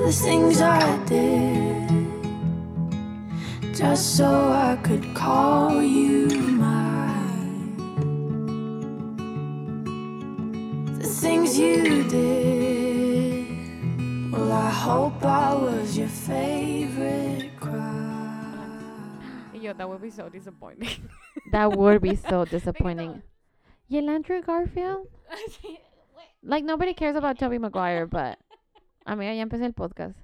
the things I did just so I could call you mine. The things you did, well, I hope I was your favorite cry. Yo, that would be so disappointing. That would be so disappointing. ¿Y Garfield? Like, nobody cares about Toby Maguire, but... Amiga, ya empecé el podcast.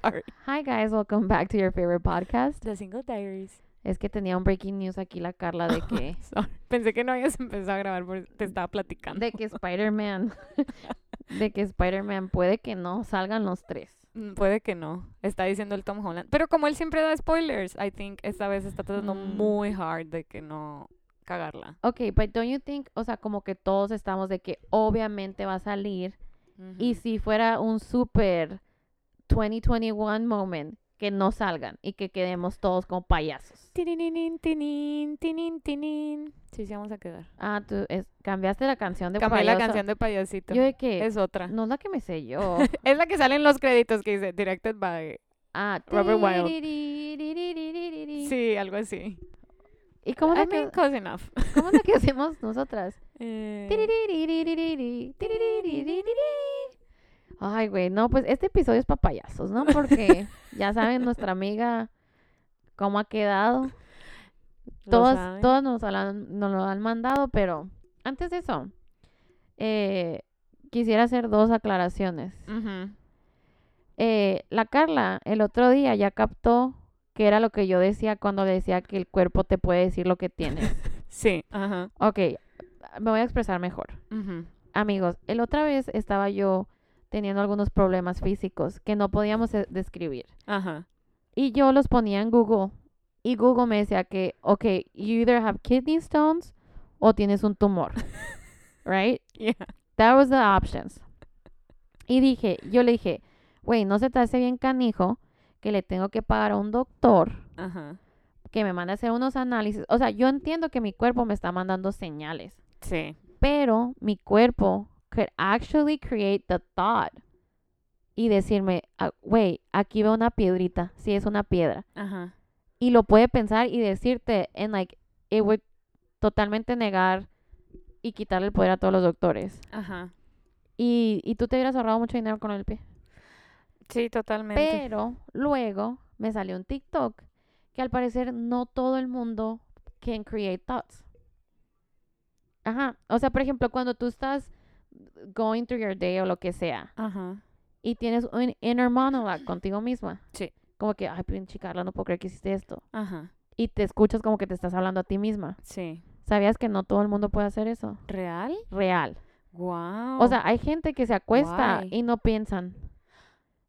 Sorry. Hi, guys. Welcome back to your favorite podcast. The Single Diaries. Es que tenía un breaking news aquí la Carla de que... Sorry. Pensé que no habías empezado a grabar porque te estaba platicando. de que Spider-Man... de que Spider-Man puede que no salgan los tres. Mm, Puede que no. Está diciendo el Tom Holland. Pero como él siempre da spoilers, I think esta vez está tratando Mm. muy hard de que no cagarla. Ok, but don't you think... O sea, como que todos estamos de que obviamente va a salir... Y si fuera un súper 2021 moment, que no salgan y que quedemos todos como payasos. Tinin, tinin, tinin, sí, sí vamos a quedar. Ah, tú es, cambiaste la canción de Cambié payaso. la canción de payasito. Yo de qué? Es otra. No la que me sé yo. es la que sale en los créditos que dice Directed by ah, Robert Wilde. Sí, algo así. ¿Y cómo I close enough. ¿Cómo es que hacemos nosotras? Eh... Ay, güey, no, pues este episodio es papayazos, ¿no? Porque ya saben nuestra amiga cómo ha quedado. Todos, todos nos, han, nos lo han mandado, pero antes de eso, eh, quisiera hacer dos aclaraciones. Eh, la Carla el otro día ya captó que era lo que yo decía cuando le decía que el cuerpo te puede decir lo que tienes. Sí, ajá. ok, me voy a expresar mejor. Amigos, el otra vez estaba yo teniendo algunos problemas físicos que no podíamos describir. Ajá. Y yo los ponía en Google. Y Google me decía que, ok, you either have kidney stones o tienes un tumor. right? Yeah. That was the options. Y dije, yo le dije, güey, no se te hace bien canijo que le tengo que pagar a un doctor Ajá. que me mande a hacer unos análisis. O sea, yo entiendo que mi cuerpo me está mandando señales, Sí. pero mi cuerpo could actually create the thought y decirme, ah, güey, aquí veo una piedrita, sí es una piedra. Ajá. y lo puede pensar y decirte en like it would totalmente negar y quitarle el poder a todos los doctores Ajá. y, y tú te hubieras ahorrado mucho dinero con el pie Sí, totalmente. pero luego me salió un TikTok que al parecer no todo el mundo can create thoughts ajá o sea por ejemplo cuando tú estás going through your day o lo que sea Ajá. y tienes un inner monologue contigo misma Sí. como que ay pinche Carla no puedo creer que hiciste esto Ajá. y te escuchas como que te estás hablando a ti misma Sí. ¿Sabías que no todo el mundo puede hacer eso? ¿Real? Real. Wow. O sea, hay gente que se acuesta y no piensan.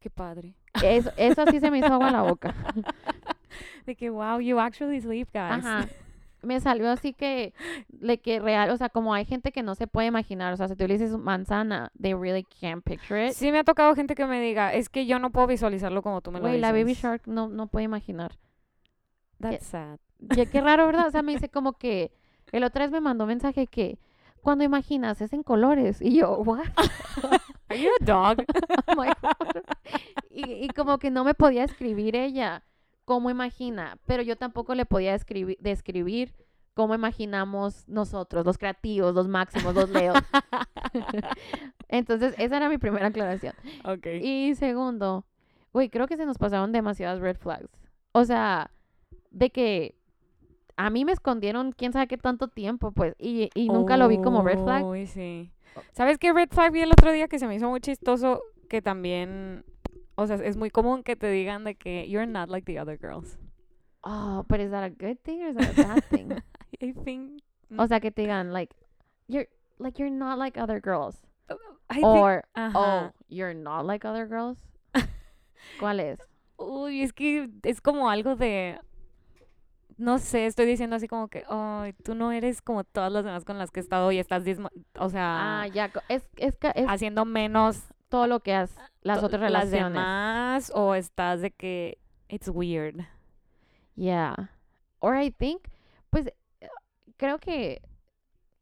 Qué padre. Eso, eso sí se me hizo agua en la boca. De que wow, you actually sleep, guys. Ajá. Me salió así que, de que real, o sea, como hay gente que no se puede imaginar, o sea, si tú le dices manzana, they really can't picture it. Sí me ha tocado gente que me diga, es que yo no puedo visualizarlo como tú me lo Güey, dices. la Baby Shark no, no puede imaginar. That's sad. Ya, qué raro, ¿verdad? O sea, me dice como que, el otra vez me mandó mensaje que, cuando imaginas es en colores. Y yo, what? Are you a dog? Oh my God. y, y como que no me podía escribir ella cómo imagina, pero yo tampoco le podía escribir, describir cómo imaginamos nosotros, los creativos, los máximos, los leos. Entonces, esa era mi primera aclaración. ok. Y segundo, güey, creo que se nos pasaron demasiadas red flags. O sea, de que a mí me escondieron quién sabe qué tanto tiempo, pues, y, y nunca lo vi como red flag. Uy, sí. ¿Sabes qué red flag vi el otro día que se me hizo muy chistoso? Que también, o sea, es muy común que te digan de que you're not like the other girls. Oh, but is that a good thing or is that a bad thing? I think, O sea, que te digan, like, you're, like, you're not like other girls. I think- Or, Ajá. oh, you're not like other girls. ¿Cuál es? Uy, es que es como algo de, no sé, estoy diciendo así como que, ay, tú no eres como todas las demás con las que he estado y estás, o sea, Ah, ya, es, es, es haciendo menos todo lo que has, las otras las relaciones. demás o estás de que it's weird. Yeah. Or I think, pues, eh, creo que,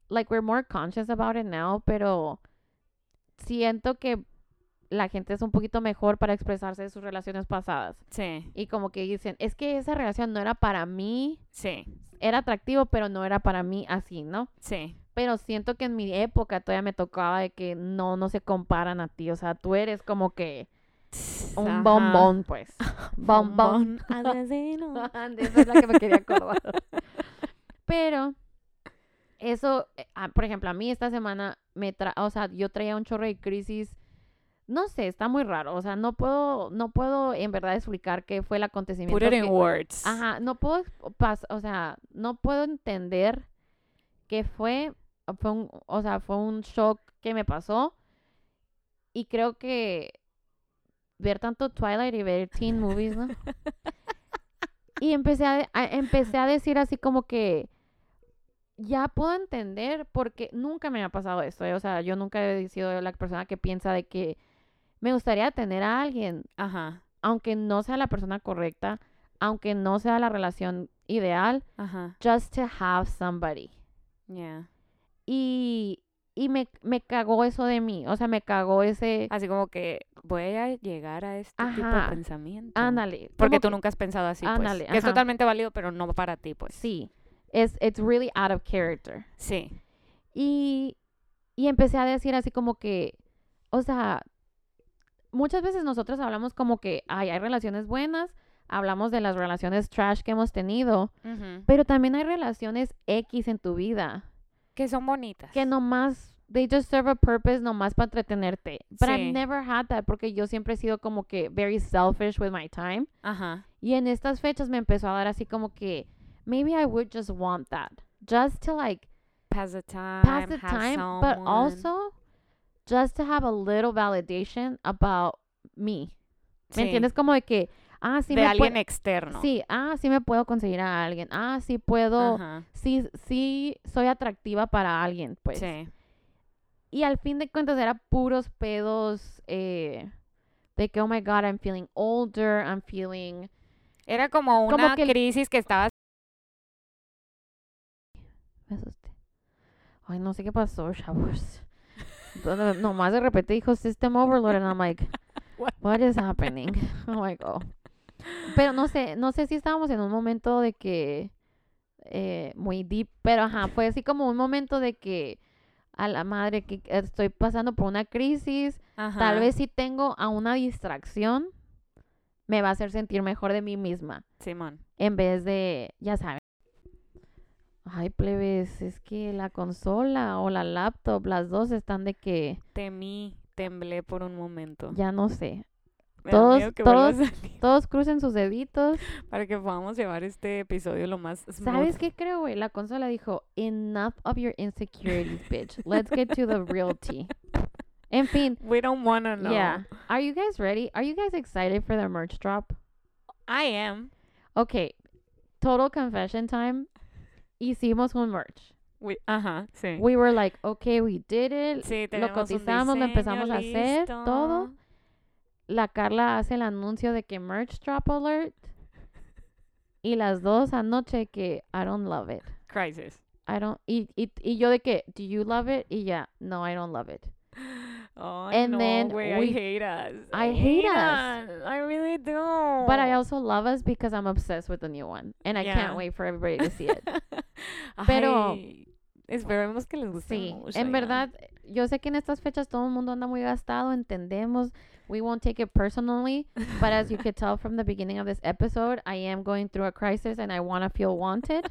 like, we're more conscious about it now, pero siento que la gente es un poquito mejor para expresarse de sus relaciones pasadas. Sí, Y como que dicen, es que esa relación no era para mí, sí, era atractivo, pero no era para mí así, ¿no? sí. Pero siento que en mi época todavía me tocaba de que no, no se comparan a ti. O sea, tú eres como que un Ajá. bombón, pues. Bombón. asesino. Esa es la que me quería acordar. Pero eso, eh, ah, por ejemplo, a mí esta semana me tra o sea, yo traía un chorro de crisis. No sé, está muy raro. O sea, no puedo, no puedo en verdad explicar qué fue el acontecimiento. Put it in que- words. Ajá, no puedo, pas- o sea, no puedo entender qué fue, fue un, o sea, fue un shock que me pasó y creo que ver tanto Twilight y ver teen movies, ¿no? Y empecé a, a- empecé a decir así como que ya puedo entender porque nunca me ha pasado esto, ¿eh? o sea, yo nunca he sido la persona que piensa de que me gustaría tener a alguien Ajá, aunque no sea la persona correcta, aunque no sea la relación ideal, ajá. just to have somebody. Yeah. Y, y me, me cagó eso de mí, o sea, me cagó ese, Así como que voy a llegar a este tipo de pensamiento. ándale. Porque tú que- nunca has pensado así, pues. Ándale, Que es totalmente válido, pero no para ti, pues. Sí, es it's really out of character. Sí. Y, y empecé a decir así como que, o sea, muchas veces nosotros hablamos como que ay, hay relaciones buenas, hablamos de las relaciones trash que hemos tenido, Ujú. pero también hay relaciones X en tu vida. Que son bonitas. que nomás they just serve a purpose nomás para entretenerte. But Sí. I've never had that porque yo siempre he sido como que very selfish with my time. Ajá. Y en estas fechas me empezó a dar así como que maybe I would just want that. Just to like Pass the time. pass the time, but someone. also just to have a little validation about me. ¿Me Sí. entiendes? Como de que, ah, sí de me alguien externo. Sí, ah, sí me puedo conseguir a alguien. Ah, sí puedo, Ajá. sí, sí soy atractiva para alguien, pues. Sí. Y al fin de cuentas era puros pedos eh, de que, oh my God, I'm feeling older, I'm feeling... Era como Como una que el- crisis que estaba Me asusté. Ay, no sé qué pasó, chavos. No- no- Nomás de repente dijo System Overload and I'm like, What? what is happening? Oh my God. Pero no sé, no sé si estábamos en un momento de que eh, muy deep, pero ajá, fue así como un momento de que a la madre que estoy pasando por una crisis, Ajá. Tal vez si tengo a una distracción, me va a hacer sentir mejor de mí misma. Simón. En vez de, ya saben. Ay, plebes, es que la consola o la laptop, las dos están de que, Temí, temblé por un momento. ya no sé. Me todos- todos- Todos crucen sus deditos. para que podamos llevar este episodio lo más smooth. ¿Sabes qué creo, güey? La consola dijo, enough of your insecurities, bitch. Let's get to the real tea. En fin, We don't wanna know. yeah. Are you guys ready? Are you guys excited for the merch drop? I am. Okay, total confession time. Hicimos un merch. We- ajá, sí. We were like, okay, we did it. sí, lo cotizamos, lo empezamos a hacer, todo. La Carla hace el anuncio de que merch drop alert. Y las dos anoche que I don't love it. Crisis. I don't y, y, y yo de que do you love it? Y ya, no, I don't love it. Oh, And no, then güey, we- I hate us. I hate us. us. I really do. But I also love us because I'm obsessed with the new one and I Yeah. can't wait for everybody to see it. Pero- Ay, esperemos que les guste Sí, mucho, en ya. verdad, yo sé que en estas fechas todo el mundo anda muy gastado, entendemos. We won't take it personally, but as you could tell from the beginning of this episode, I am going through a crisis and I want to feel wanted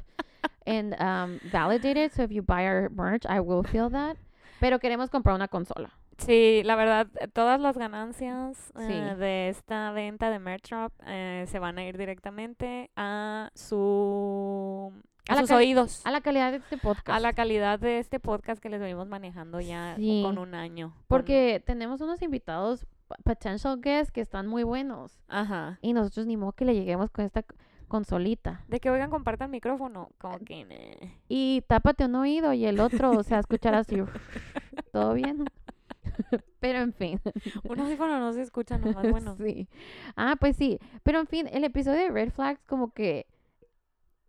and um, validated. So if you buy our merch, I will feel that. Pero queremos comprar una consola. Sí, la verdad, eh, todas las ganancias eh, de esta venta de Merch Drop eh, se van a ir directamente a su a, sus oídos, A la calidad de este podcast. a la calidad de este podcast que les venimos manejando ya Sí. con un año. con- Porque tenemos unos invitados, potential guests, que están muy buenos. ajá. Y nosotros ni modo que le lleguemos con esta consolita. De que oigan, compartan micrófono, como que. Y tápate un oído y el otro, o sea, escuchar así. ¿Todo bien? Pero en fin. un audífono no se escucha nomás bueno. Sí. Ah, pues sí. Pero en fin, el episodio de Red Flags como que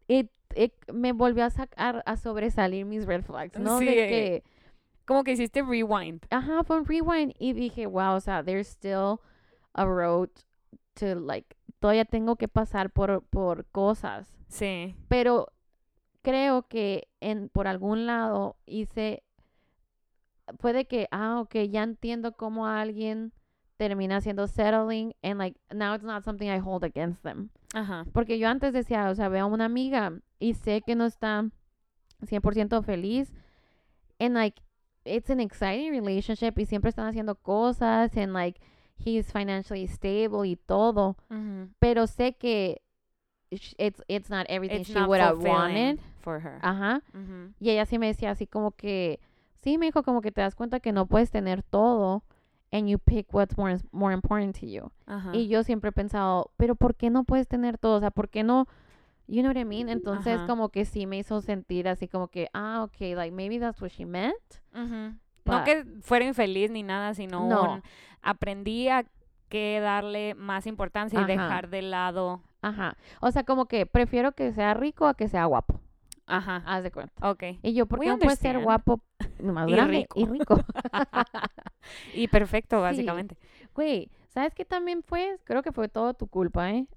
it- it me volvió a sacar a sobresalir mis red flags, ¿no? Sí, De eh. que Como que hiciste rewind. Ajá, fue un rewind y dije, wow, o sea, there's still a road to like, todavía tengo que pasar por, por cosas. Sí. Pero creo que en, por algún lado hice, puede que, ah, ok, ya entiendo cómo alguien termina siendo settling and like, now it's not something I hold against them. Ajá. Porque yo antes decía, o sea, veo a una amiga y sé que no está 100% feliz. And like, it's an exciting relationship y siempre están haciendo cosas and like, he's financially stable y todo. Pero sé que it's, it's not everything It's she not would have wanted. for her. Ajá. Ujú. Y ella sí me decía así como que, sí, me dijo como que te das cuenta que no puedes tener todo and you pick what's more, more important to you. Ajá. Y yo siempre he pensado, pero ¿por qué no puedes tener todo? O sea, ¿por qué no? You know what I mean? Entonces, Ajá. como que sí me hizo sentir así como que, ah, ok, like maybe that's what she meant. But- No que fuera infeliz ni nada, sino No. un- aprendí a que darle más importancia y dejar de lado. Ajá. O sea, como que prefiero que sea rico a que sea guapo. Ajá. Haz de cuenta. Ok. Y yo, ¿por We qué no puedes ser guapo, más Y grande rico. y rico? Y perfecto, Sí. básicamente. Güey, ¿sabes qué también fue? Creo que fue todo tu culpa, ¿eh?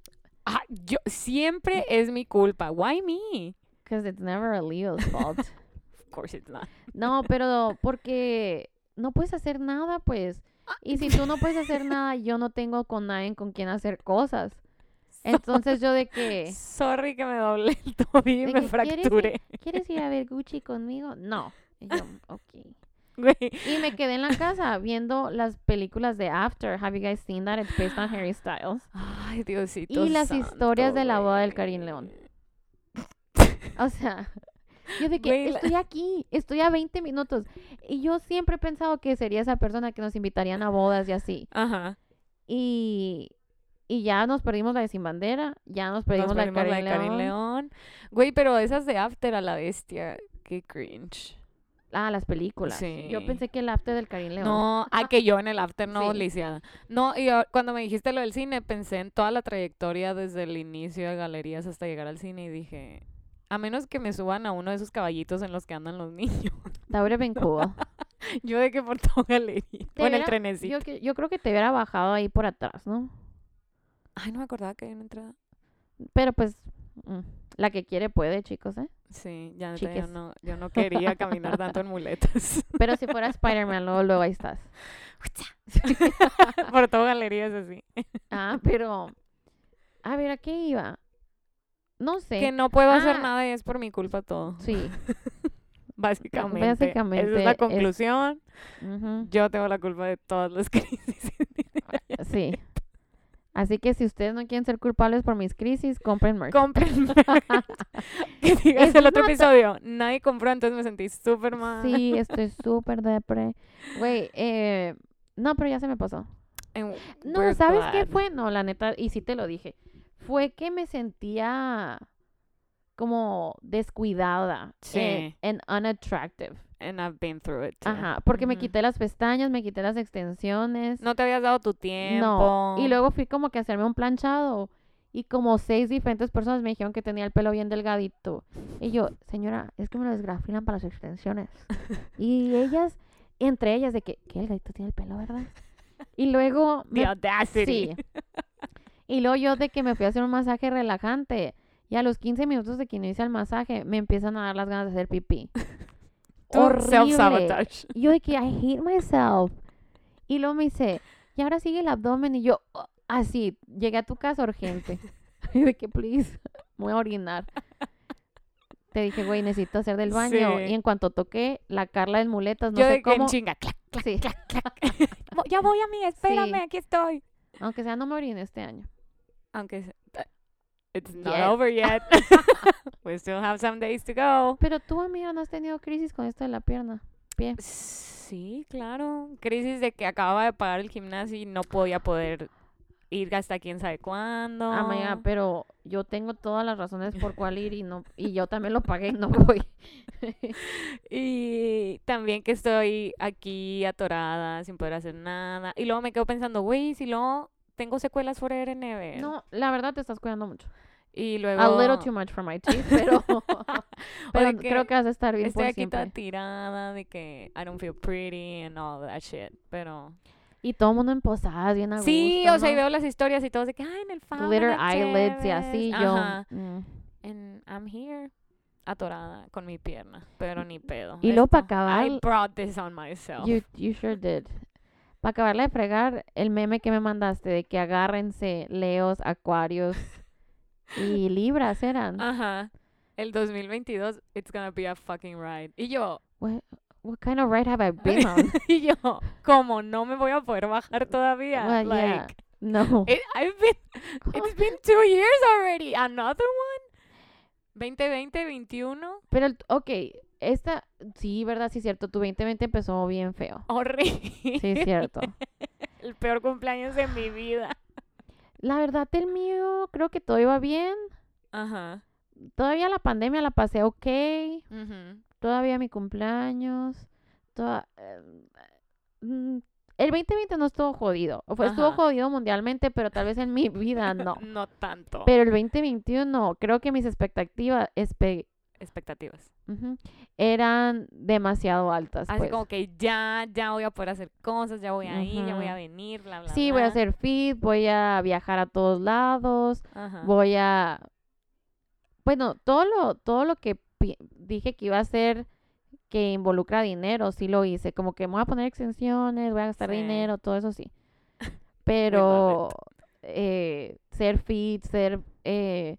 Ah, yo siempre es mi culpa. Why me? Because it's never a Leo's fault. Of course it's not. No, pero porque no puedes hacer nada, pues. Y si tú no puedes hacer nada, yo no tengo con nadie con quien hacer cosas. Entonces yo de que, Sorry que me doblé el tobillo y me que, ¿quieres ir? fracturé. ¿quieres ir a ver Gucci conmigo? No. Y yo, ok. Y me quedé en la casa viendo las películas de After. Have you guys seen that? It's based on Harry Styles. Ay, Diosito. Y las santo, historias de la boda del. Karim León. O sea, yo de que estoy aquí, estoy a 20 minutos. Y yo siempre he pensado que sería esa persona que nos invitarían a bodas y así. Ajá. Y, y ya nos perdimos la de Sin Bandera, ya nos perdimos, la de perdimos Karim la de Karim León. Güey, pero esas de After a la bestia. Qué cringe. Ah, las películas. Yo Sí. pensé que el after del Karim León. No, a que yo en el after no, Sí. lisiada. No, y yo- cuando me dijiste lo del cine, pensé en toda la trayectoria desde el inicio de galerías hasta llegar al cine y dije, a menos que me suban a uno de esos caballitos en los que andan los niños. Been cool. yo de que por toda galería. Bueno, el trenecito. yo, yo creo que te hubiera bajado ahí por atrás, ¿no? Ay, no me acordaba que había una entrada. Pero pues, mm, la que quiere puede, chicos, ¿eh? Sí, ya yo no, yo no quería caminar tanto en muletas. Pero si fuera Spider-Man, luego, luego ahí estás. por toda galerías así. Ah, pero. A ver, ¿a qué iba? No sé. Que no puedo hacer Ah. nada y es por mi culpa todo. Sí. Básicamente. Esa Básicamente es la es- conclusión. Yo tengo la culpa de todas las crisis. Sí. Así que si ustedes no quieren ser culpables por mis crisis, compren merch. Compren merch. que digas el otro episodio. Nadie compró, entonces me sentí súper mal. Sí, estoy súper depre. Güey, eh, no, pero ya se me pasó. And No, ¿sabes qué fue? No, la neta, y sí te lo dije. Fue que me sentía como descuidada Sí. eh, and unattractive. And I've been through it. too. Ajá, porque me Ujú. quité las pestañas, me quité las extensiones. No te habías dado tu tiempo. No, y luego fui como que a hacerme un planchado y como seis diferentes personas me dijeron que tenía el pelo bien delgadito. Y yo, señora, es que me lo desgrafilan para las extensiones. y ellas, entre ellas, de que, ¿qué delgadito tiene el pelo, verdad? Y luego, The me- audacity. sí. Y luego yo de que me fui a hacer un masaje relajante y a los 15 minutos de que inicia el masaje me empiezan a dar las ganas de hacer pipí. Horrible. yo de que I hate myself. Y luego me dice, y ahora sigue el abdomen. Y yo, "Oh", así, llegué a tu casa urgente. Y de que, please, voy a orinar. Te dije, güey, necesito hacer del baño. Sí. Y en cuanto toqué, la Carla en muletas, no Yo sé de que en cómo. chinga. clac, clac, Sí. clac, clac. Ya voy a mí, espérame, Sí. aquí estoy. Aunque sea, no me oriné este año. Aunque se- uh, it's not Yet. over yet. We still have some days to go. Pero tú, amiga, no has tenido crisis con esto de la pierna. Pie. Sí, claro. Crisis de que acababa de pagar el gimnasio y no podía poder ir hasta quién sabe cuándo. Amiga, pero yo tengo todas las razones por cuál ir y no y yo también lo pagué y no voy. Y también que estoy aquí atorada sin poder hacer nada. Y luego me quedo pensando, güey, si luego tengo secuelas forever and ever. No, la verdad te estás cuidando mucho. Y luego... A little too much for my teeth, pero, pero de que creo que vas a estar bien Estoy por aquí toda siempre. tirada de que I don't feel pretty and all that shit. Pero... Y todo el mundo en posadas, bien a Sí, gusto, o sea, y ¿no? veo las historias y todos de que, ay, en el Fauna, Glitter eyelids y así, chéveres". yo... Ajá. mm. And I'm here, atorada con mi pierna, pero ni pedo. Y luego pa' Esto- acabar- I brought this on myself. You, you sure did. Para acabarla de fregar, el meme que me mandaste de que agárrense leos, acuarios y libras eran. Ajá. El 2022, it's gonna be a fucking ride. Y yo, What, what kind of ride have I been on? y yo, como no me voy a poder bajar todavía. Well, yeah. like, No. it- I've been, it's been two years already. Another one. 2020, 21. Pero, ok, esta, sí, verdad, sí, cierto, tu 2020 empezó bien feo. Horrible. Sí, cierto. El peor cumpleaños de mi vida. La verdad, el mío, creo que todo iba bien. Ajá. Todavía la pandemia la pasé ok. Ujú. Todavía mi cumpleaños. toda- eh, mm, el 2020 no estuvo jodido. O fue, estuvo jodido mundialmente, pero tal vez en mi vida no. No tanto. Pero el 2021, creo que mis expectativas espe- Expectativas. eran demasiado altas. Así pues. como que ya, ya voy a poder hacer cosas, ya voy a ir, ya voy a venir, bla, bla, Sí, voy a hacer fit, voy a viajar a todos lados, voy a... Bueno, todo lo, todo lo que dije que iba a hacer que involucra dinero, sí lo hice. Como que me voy a poner extensiones, voy a gastar Sí. dinero, todo eso sí. Pero eh, ser fit, ser eh,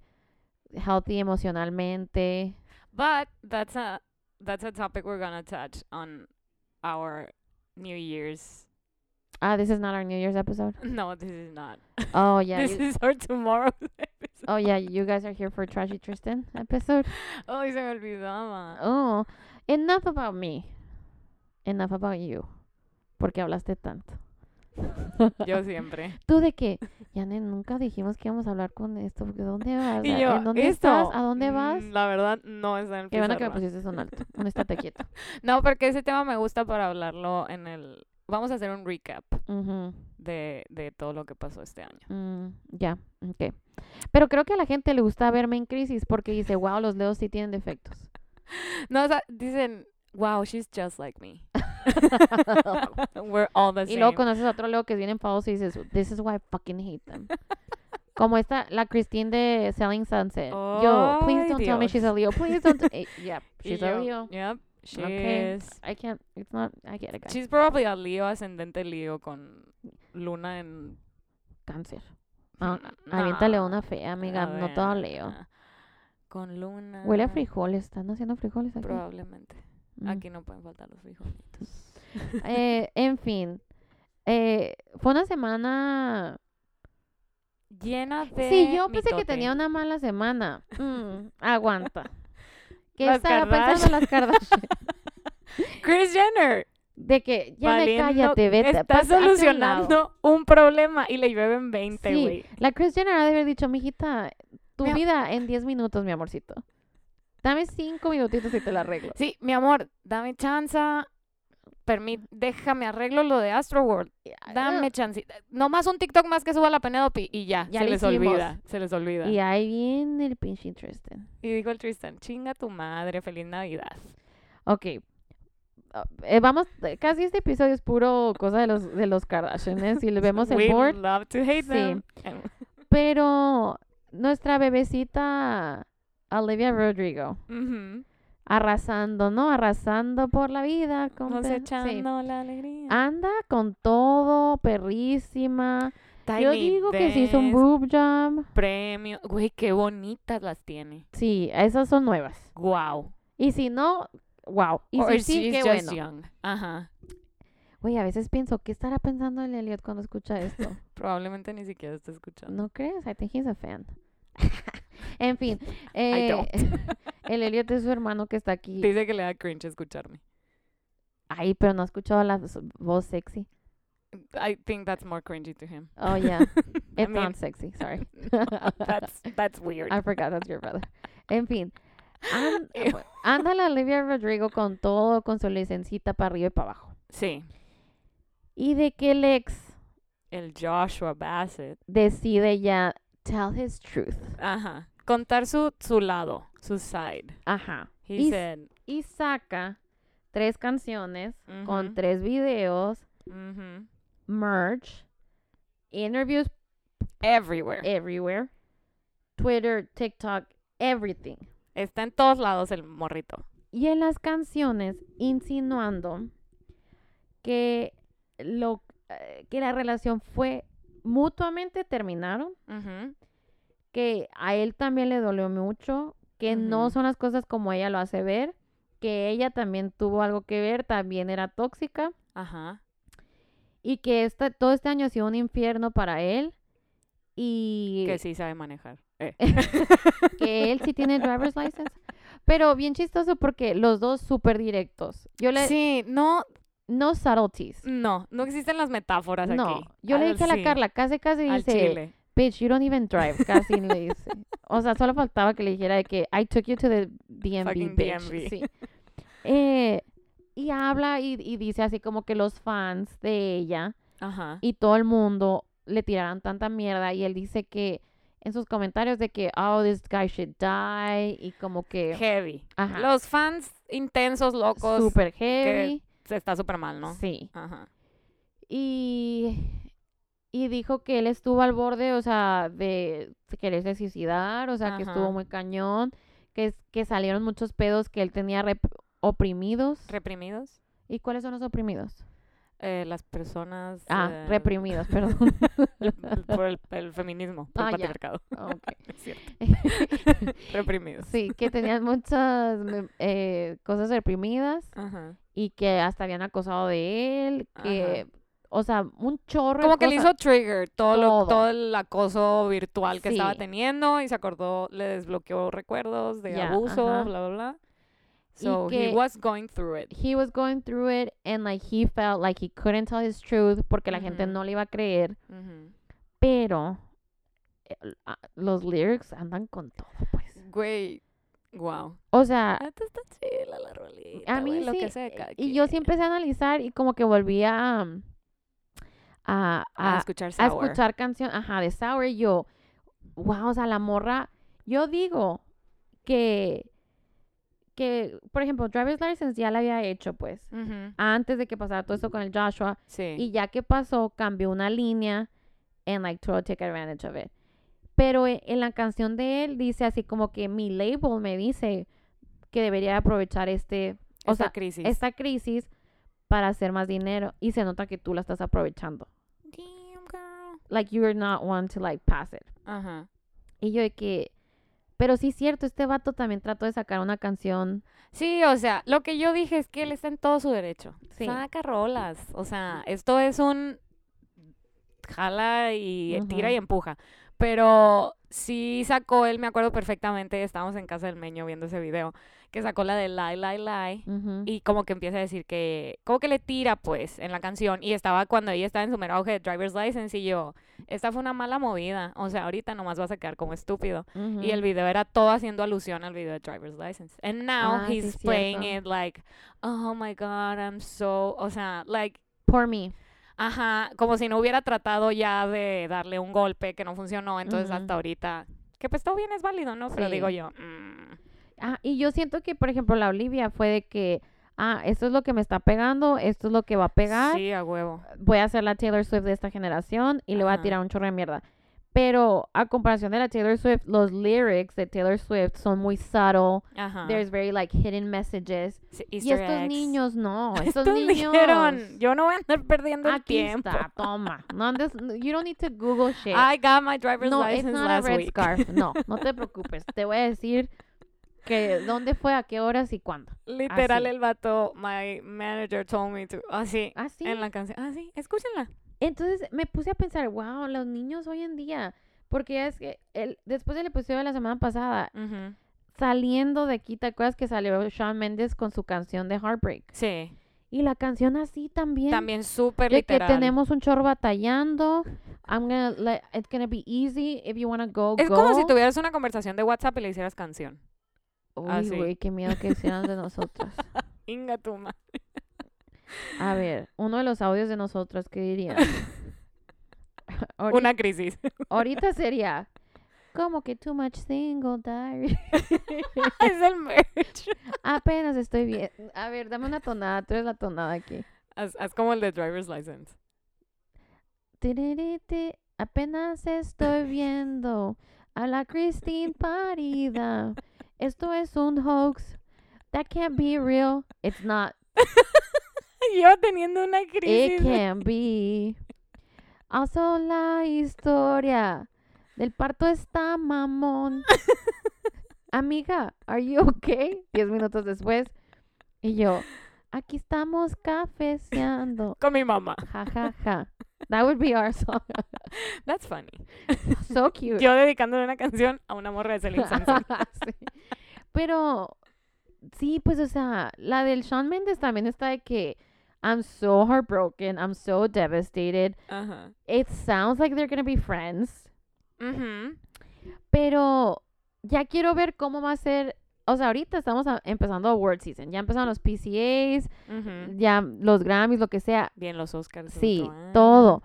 healthy emocionalmente. But that's a that's a topic we're gonna touch on our New Year's. Ah, this is not our New Year's episode. No, this is not. Oh, yeah. this is our tomorrow's episode. oh, yeah, you guys are here for Trashy Tristan episode. Ay, se me olvidaba. Oh, enough about me. Enough about you. Porque hablaste tanto. Yo siempre. Tú de que, Yane, nunca dijimos que íbamos a hablar con esto. ¿De dónde vas? Y ¿A- yo, ¿En dónde ¿esto? estás? ¿A dónde vas? Mm, La verdad, no está en el Qué bueno que me pusiste un alto. Un estate quieto. No, porque ese tema me gusta para hablarlo en el... Vamos a hacer un recap de, de todo lo que pasó este año. mm, ya, ok. Pero creo que a la gente le gusta verme en crisis porque dice, wow, los dedos sí tienen defectos. No, o sea, dicen, wow, she's just like me. We're all the y luego conoces a otro Leo que es bien enfadoso y dices, this is why I fucking hate them. Como esta, la Christine de Selling Sunset. Yo, please don't tell me she's a Leo. Please don't. eh, yep, she's a Leo. Yep, she Okay. is. I can't, it's not, I get it, guys. She's probably a Leo, ascendente Leo con luna en... Cáncer. Ah, Mm, aviéntale no, una fea, amiga, a no todo Leo. Con luna... Huele a frijoles, ¿están haciendo frijoles aquí? Probablemente. Mm. Aquí no pueden faltar los frijolitos. Eh, en fin, eh, fue una semana... Llena de Sí, yo pensé que tenía una mala semana. Mm, aguanta. ¿Qué Las estaba pensando las Kardashian? Chris Jenner. De que ya me cállate, vete. Está pasa- solucionando un problema y le llueven 20, Sí, güey. la Chris Jenner ha de haber dicho, mijita, tu Mi vida en 10 minutos, mi amorcito. Dame 5 minutitos y te la arreglo. Sí, mi amor, dame chance. Permit, déjame arreglo lo de Astroworld. Dame chance. Nomás un TikTok más que suba la Penelope y ya, Ya se les hicimos. olvida, se les olvida. Y ahí viene el pinche Tristan. Y dijo el Tristan, chinga tu madre, feliz Navidad. Ok. Ah, eh, vamos, eh, casi este episodio es puro cosa de los, de los Kardashians y le vemos el board. love to hate Sí. them. Pero nuestra bebecita Olivia Rodrigo, Ujú. Arrasando, ¿no? Arrasando por la vida. con sí. La alegría. Anda con todo, perrísima. Yo Tiny digo que se hizo un boob job. Premio. Güey, qué bonitas las tiene. Sí, esas son nuevas. Wow. Y si no, wow. Y Or si sí, qué bueno. young. Ajá. Oye, a veces pienso, ¿qué estará pensando el Elliot cuando escucha esto? Probablemente ni siquiera está escuchando. ¿No crees? I think he's a fan. en fin, I eh, don't. el Elliot es su hermano que está aquí. Dice que le da cringe escucharme. Ay, pero no ha escuchado la voz sexy. I think that's more cringy to him. Oh, yeah. I It's mean, not sexy, sorry. that's that's weird. I forgot that's your brother. En fin. anda la Olivia Rodrigo con todo, con su licencita para arriba y para abajo. Sí. Y de que el ex El Joshua Bassett. decide ya tell his truth. Ajá. contar su, su lado, su side. Ajá. He Y, said, y saca tres canciones con tres videos, "Mhm, merch, interviews everywhere. everywhere, Twitter, TikTok, everything. Está en todos lados el morrito. Y en las canciones insinuando que lo eh, que la relación fue mutuamente terminaron, que a él también le dolió mucho, que no son las cosas como ella lo hace ver, que ella también tuvo algo que ver, también era tóxica Ajá. y que este, todo este año ha sido un infierno para él y Que sí sabe manejar. Eh. que él sí tiene driver's license. Pero bien chistoso porque los dos súper directos. Yo le... Sí, no, No subtleties. no, no existen las metáforas No, aquí. yo le Al- dije a la sí, Carla, casi casi dice, chile. bitch, you don't even drive, casi le dice. O sea, solo faltaba que le dijera de que I took you to the DMV, Fucking bitch. DMV. Sí. Eh, y habla y, y dice así como que los fans de ella Ajá. y todo el mundo le tiraran tanta mierda y él dice que en sus comentarios de que, oh, this guy should die y como que Heavy. Ajá. Los fans intensos, locos, super heavy. Se está súper mal, ¿no? Sí. Ajá. Y, y dijo que él estuvo al borde, o sea, de quererse suicidar, o sea, que estuvo muy cañón, que, que salieron muchos pedos que él tenía rep- oprimidos. ¿Reprimidos? ¿Y cuáles son los oprimidos? Eh, las personas... Ah, eh, reprimidos, perdón. por el, el feminismo, por Ah, el ya. patriarcado. Cierto. Reprimidos. Sí, que tenían muchas eh, cosas reprimidas Ajá. y que hasta habían acosado de él, que, o sea, un chorro de Como que le hizo trigger todo, lo- Todo. todo el acoso virtual que estaba teniendo y se acordó, le desbloqueó recuerdos de abuso, ajá. bla, bla, bla. So he was going through it. he was going through it and like he felt like he couldn't tell his truth porque la gente no le iba a creer, pero eh, ah, los lyrics andan con todo, pues. Güey, wow. O sea, está chila la rolita, a mí güey, lo sí, que sea cada y yo sí empecé a analizar y como que volví a um, a, a, a, escuchar a Sour. escuchar canción, ajá, de Sour y yo, wow, o sea, la morra, yo digo que que, por ejemplo, Driver's License ya la había hecho, pues, antes de que pasara todo esto con el Joshua, Sí. Y ya que pasó, cambió una línea and like to take advantage of it. Pero e- en la canción de él dice así como que mi label me dice que debería aprovechar este, o Esta sea, crisis. esta crisis para hacer más dinero y se nota que tú la estás aprovechando. Damn, girl. Like you're not one to like pass it. Ajá. Y yo de que pero sí es cierto, este vato también trató de sacar una canción. Sí, o sea, lo que yo dije es que él está en todo su derecho. Sí. Saca rolas. O sea, esto es un jala y tira y empuja. Pero sí sacó él, me acuerdo perfectamente, estábamos en casa del Meño viendo ese video, que sacó la de Lie, Lie, Lie. Y como que empieza a decir que, como que le tira pues en la canción. Y estaba cuando ella estaba en su mero auge de Driver's License y yo, esta fue una mala movida. O sea, ahorita nomás vas a quedar como estúpido. Y el video era todo haciendo alusión al video de Driver's License. And now Ah, sí, he's playing it like, oh my god, I'm so, o sea, like, Por mí. ajá, como si no hubiera tratado ya de darle un golpe que no funcionó. Entonces hasta ahorita, que pues todo bien es válido, ¿no? Pero Sí. digo yo, mm, Ah, y yo siento que, por ejemplo, la Olivia fue de que, ah, esto es lo que me está pegando, esto es lo que va a pegar, sí, a huevo. voy a hacer la Taylor Swift de esta generación y le voy a Ajá. tirar un chorro de mierda. Pero a comparación de la Taylor Swift, los lyrics de Taylor Swift son muy subtle. Ajá. There's very like hidden messages. Sí, y estos eggs. niños no, estos niños. dijeron, yo no voy a andar perdiendo el Aquí tiempo. está, toma. No andes, you don't need to Google shit. I got my driver's no, it's license not a red week. scarf. No, no te preocupes. Te voy a decir que dónde fue, a qué horas y cuándo. Literal Así. el vato, my manager told me to, así, Así. en la canción, así, escúchenla. Entonces me puse a pensar, wow, los niños hoy en día, porque es que el, después del episodio de la semana pasada, Ujú. saliendo de aquí, ¿te acuerdas que salió Shawn Mendes con su canción de Heartbreak? Sí, Y la canción así también. también súper de que literal. tenemos un chorro batallando. I'm gonna let, it's gonna be easy if you wanna go, Es go. como si tuvieras una conversación de WhatsApp y le hicieras canción. Uy, güey, qué miedo que hicieran de nosotros. Inga tu ma- A ver, uno de los audios de nosotros, ¿qué diría? Una crisis. Ahorita sería, como que too much single diary. es el merch. Apenas estoy bien. A ver, dame una tonada. Tú eres la tonada aquí. Haz, como el de driver's license. Apenas estoy viendo a la Christine parida. Esto es un hoax. That can't be real. It's not. Yo teniendo una It crisis. can be. Also la historia del parto está mamón. Amiga, are you okay? Diez minutos después. Y yo, aquí estamos cafeceando. Con mi mamá. Ja, ja, ja. That would be our song. That's funny. So cute. Yo dedicándole una canción a una morra de Celine Samson. Sí. Pero sí, pues, o sea, la del Shawn Mendes también está de que I'm so heartbroken, I'm so devastated. It sounds like they're gonna be friends, Ujú. pero ya quiero ver cómo va a ser. O sea, ahorita estamos a- empezando award season. Ya empezaron los PCAs, ya los Grammys, lo que sea. Bien, los Oscars. Sí, todo. Ah. todo.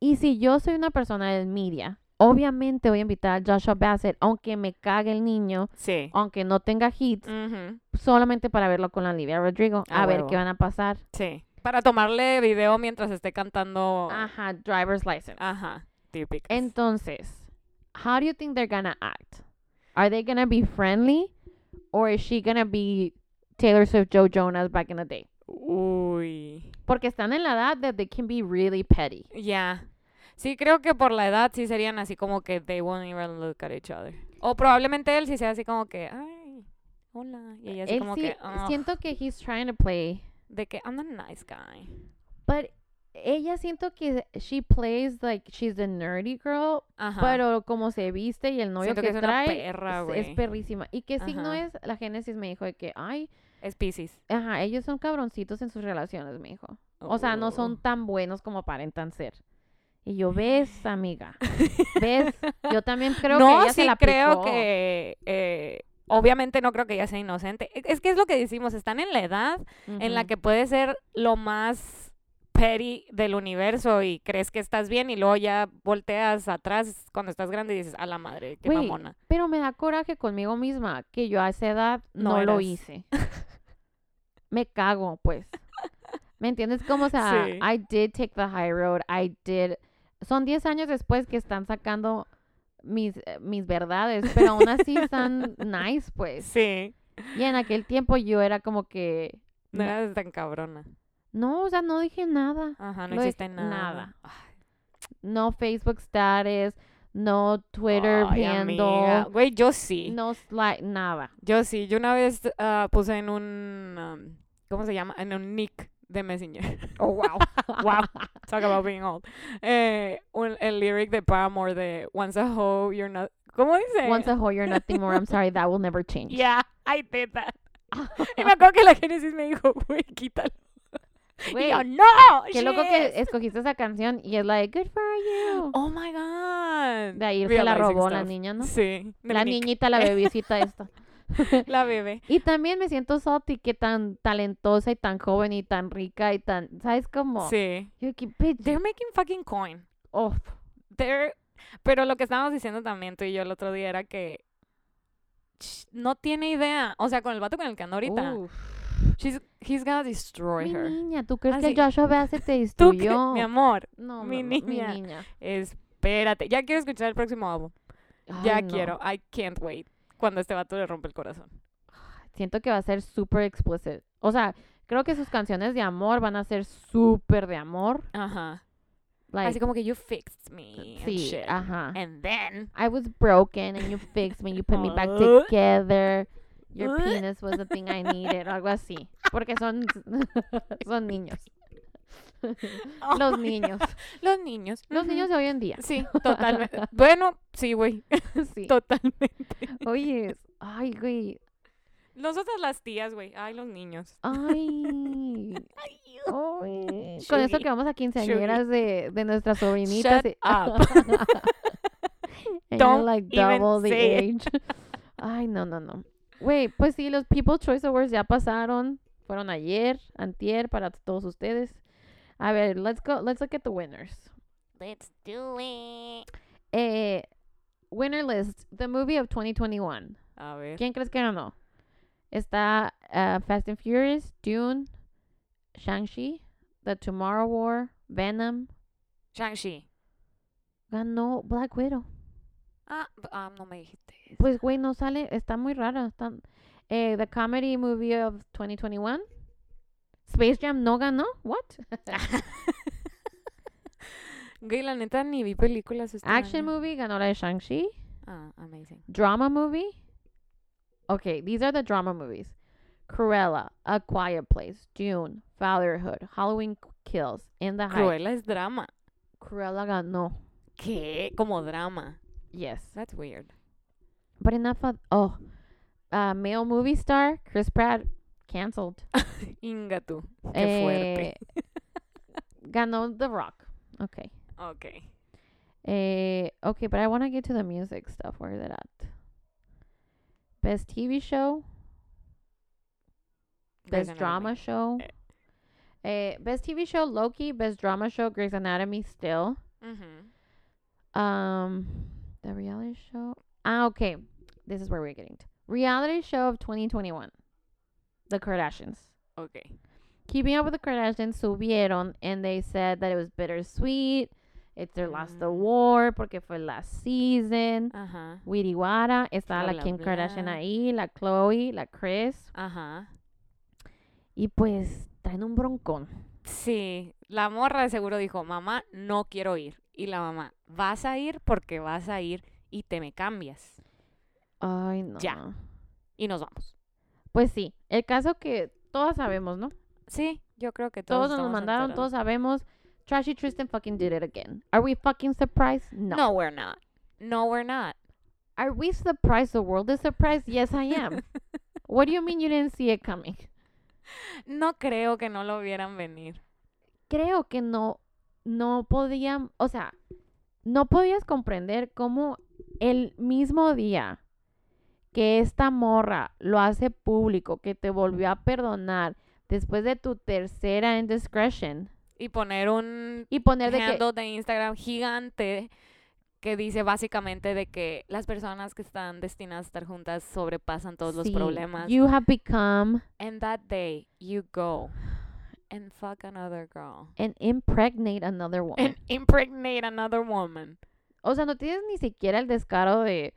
Y si yo soy una persona del media, obviamente voy a invitar a Joshua Bassett, aunque me cague el niño, Sí. aunque no tenga hits, solamente para verlo con la Olivia Rodrigo, A a ver huevo. qué van a pasar. Sí. Para tomarle video mientras esté cantando. Ajá, driver's license. Ajá. Típicas. Entonces, how do you think they're gonna act? Are they gonna be friendly, or is she gonna be Taylor Swift, Joe Jonas back in the day? Uy. Porque están en la edad that they can be really petty. Ya. Sí, creo que por la edad sí serían así como que they won't even look at each other. O probablemente él sí sea así como que, ay, hola. Y ella así Él como sí, que, "Ugh", siento que he's trying to play, de que I'm a nice guy. but ella siento que she plays like she's the nerdy girl, Ajá. pero como se viste y el novio Siento que, que es una trae perra, es- es perrísima. ¿Y qué signo es? La Génesis me dijo de que, ay, Es Pisces. ajá, ellos son cabroncitos en sus relaciones, me dijo. O sea, no son Oh. tan buenos como aparentan ser. Y yo, ves, amiga, ves, yo también creo no, que ella sí se la creo que... eh, obviamente no creo que ella sea inocente. E- Es que es lo que decimos, están en la edad en la que puede ser lo más petty del universo y crees que estás bien y luego ya volteas atrás cuando estás grande y dices, a la madre, qué Güey, mamona. Pero me da coraje conmigo misma que yo a esa edad No no, lo hice. me cago, pues. ¿Me entiendes? Como, o sea, Sí. I did take the high road. I did. Son 10 años después que están sacando mis, eh, mis verdades, pero aún así están nice, pues. Sí, Y en aquel tiempo yo era como que. no eras tan cabrona. no, o sea, no dije nada. Ajá, no Lo hiciste dije- nada. nada. No Facebook status, no Twitter Ay, handle. Güey, yo sí. no slide, nada. Yo sí. Yo una vez ah, puse en un... um, ¿Cómo se llama? En un nick de Messenger. Oh, wow. wow. Talk about being old. Eh, un- el lyric de Paramore de Once a hoe, you're not... ¿Cómo dice? Once a whole, you're nothing more. I'm sorry, that will never change. Yeah, I did that. y me acuerdo que la Genesis me dijo, güey, quítalo. Güey, y yo, no, Qué loco shit." que escogiste esa canción y es like, good for you. Oh my God. De ahí se la robó la stuff. niña, ¿no? Sí. de La niñita, la bebecita esta. La bebé. Y también me siento salty que tan talentosa y tan joven y tan rica y tan, ¿sabes cómo? Sí. Yo que, They're making fucking coin. oh, They're... Pero lo que estábamos diciendo también tú y yo el otro día era que no tiene idea. O sea, con el vato con el que ando ahorita. uf. She's, he's gonna destroy Mi her. niña, ¿tú crees Así- que Joshua Bassett te ¿Tú qué? destruyó? Mi amor, no, mi mi, mi niña. niña. espérate. Ya quiero escuchar el próximo álbum. ya Ay, no. quiero. I can't wait. Cuando este vato le rompe el corazón. Siento que va a ser súper explicit. O sea, creo que sus canciones de amor van a ser súper de amor. Ajá. Like, Así como que you fixed me. and sí, shit. ajá. And then. I was broken and you fixed me, you put me back together. Your penis was the thing I needed, algo así. Porque son, son niños. Los niños. Los niños. Los niños de hoy en día. Sí, totalmente. bueno, sí, güey. Sí. Totalmente. Oye, ay, güey. Nosotras las tías, güey. Ay, los niños. Ay. Ay. Con esto que vamos a quinceañeras de, de nuestras sobrinitas. Shut up. Don't like even double the say age. Ay, no, no, no. Güey, pues sí, los People's Choice Awards ya pasaron. Fueron ayer, antier, para todos ustedes. A ver, let's go, let's look at the winners. Let's do it. Eh, winner list, the movie of 2021. A ver. ¿Quién crees que ganó? Está uh, Fast and Furious, Dune, Shang-Chi, The Tomorrow War, Venom. Shang-Chi. Ganó Black Widow. Ah, ah, no me dijiste. eso. Pues, güey, no sale. Está muy rara. Está, eh, the Comedy Movie of 2021. Space Jam no ganó. What? Güey, la neta ni vi películas este Action año. Movie ganó la de Shang-Chi. Ah, amazing. Drama Movie. Okay, these are the drama movies. Cruella, A Quiet Place, Dune, Fatherhood, Halloween Kills, In the Heights. Cruella es drama. Cruella ganó. ¿Qué? Como drama. Yes. That's weird. But enough of oh, uh, male movie star Chris Pratt canceled. Inga tú. Qué fuerte. Eh, ganó The Rock. Okay. Ok. Eh, okay, but I want to get to the music stuff. Where is it at? Best TV show, best drama show. Eh, best TV show Loki, best drama show Grey's Anatomy still. Ujú. Um, the reality show. Ah, okay. This is where we're getting to. Reality show of 2021. The Kardashians. Ok. Keeping Up with the Kardashians subieron and they said that it was bittersweet. It's their last Mm. award porque fue last season. Ajá. Wiriwara, estaba Bla, la Kim Kardashian bla. ahí, la Chloe, la Chris. Ajá. Y pues traen un broncón. Sí, la morra de seguro dijo, mamá, no quiero ir. Y la mamá, vas a ir porque vas a ir y te me cambias. Ay, no. Ya. Y nos vamos. Pues sí, el caso que todos sabemos, ¿no? Sí, yo creo que todos, Todos nos mandaron, enterados. todos sabemos. Trashy Tristan fucking did it again. Are we fucking surprised? No. No, we're not. No, we're not. Are we surprised? The world is surprised? Yes, I am. what do you mean you didn't see it coming? No creo que no lo vieran venir. Creo que no, no podían, o sea, no podías comprender cómo el mismo día que esta morra lo hace público, que te volvió a perdonar después de tu tercera indiscretion Y poner un y poner de que de Instagram gigante que dice básicamente de que las personas que están destinadas a estar juntas sobrepasan todos los sí, problemas. you have become And that day you go and fuck another girl and impregnate another woman. and impregnate another woman. o sea, no tienes ni siquiera el descaro de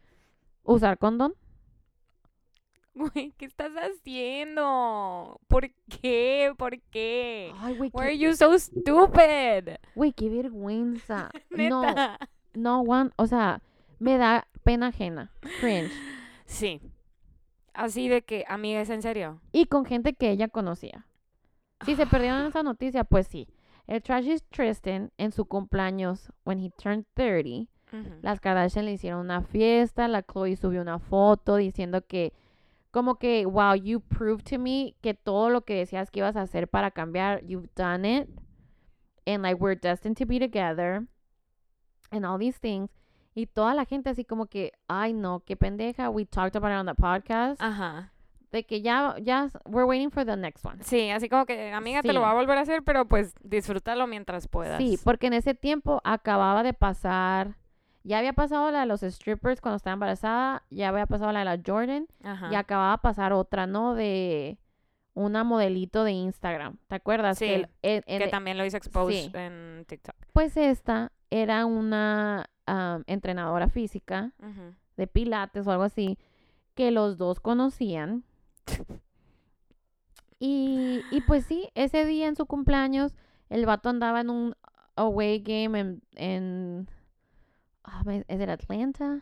usar condón. Güey, ¿qué estás haciendo? ¿Por qué? ¿Por qué? Ay, güey, Why are you so stupid? güey, qué vergüenza. No, Neta. no, one, o sea, me da pena ajena, cringe. Sí. Así de que, amiga, ¿es en serio? Y con gente que ella conocía. Si se perdieron esa noticia, pues sí. El Trashy Tristan, en su cumpleaños, when he turned 30, Ujú. las Kardashian le hicieron una fiesta, la Chloe subió una foto diciendo que, como que, wow, you proved to me que todo lo que decías que ibas a hacer para cambiar, you've done it. And like, we're destined to be together. And all these things. Y toda la gente así como que, ay no, qué pendeja. We talked about it on the podcast. Ajá. De que ya, ya, we're waiting for the next one. Sí, así como que, amiga, te lo va a volver a hacer, pero pues disfrútalo mientras puedas. Sí, porque en ese tiempo acababa de pasar, ya había pasado la de los strippers cuando estaba embarazada, ya había pasado la de la Jordan, Ajá. y acababa de pasar otra, ¿no? De una modelito de Instagram, ¿te acuerdas? Sí, el- el- el- que también lo hizo expose sí. en TikTok. pues esta era una entrenadora física de pilates o algo así, que los dos conocían. Y, y pues sí, ese día en su cumpleaños, el vato andaba en un away game en, en ah, ¿es it Atlanta?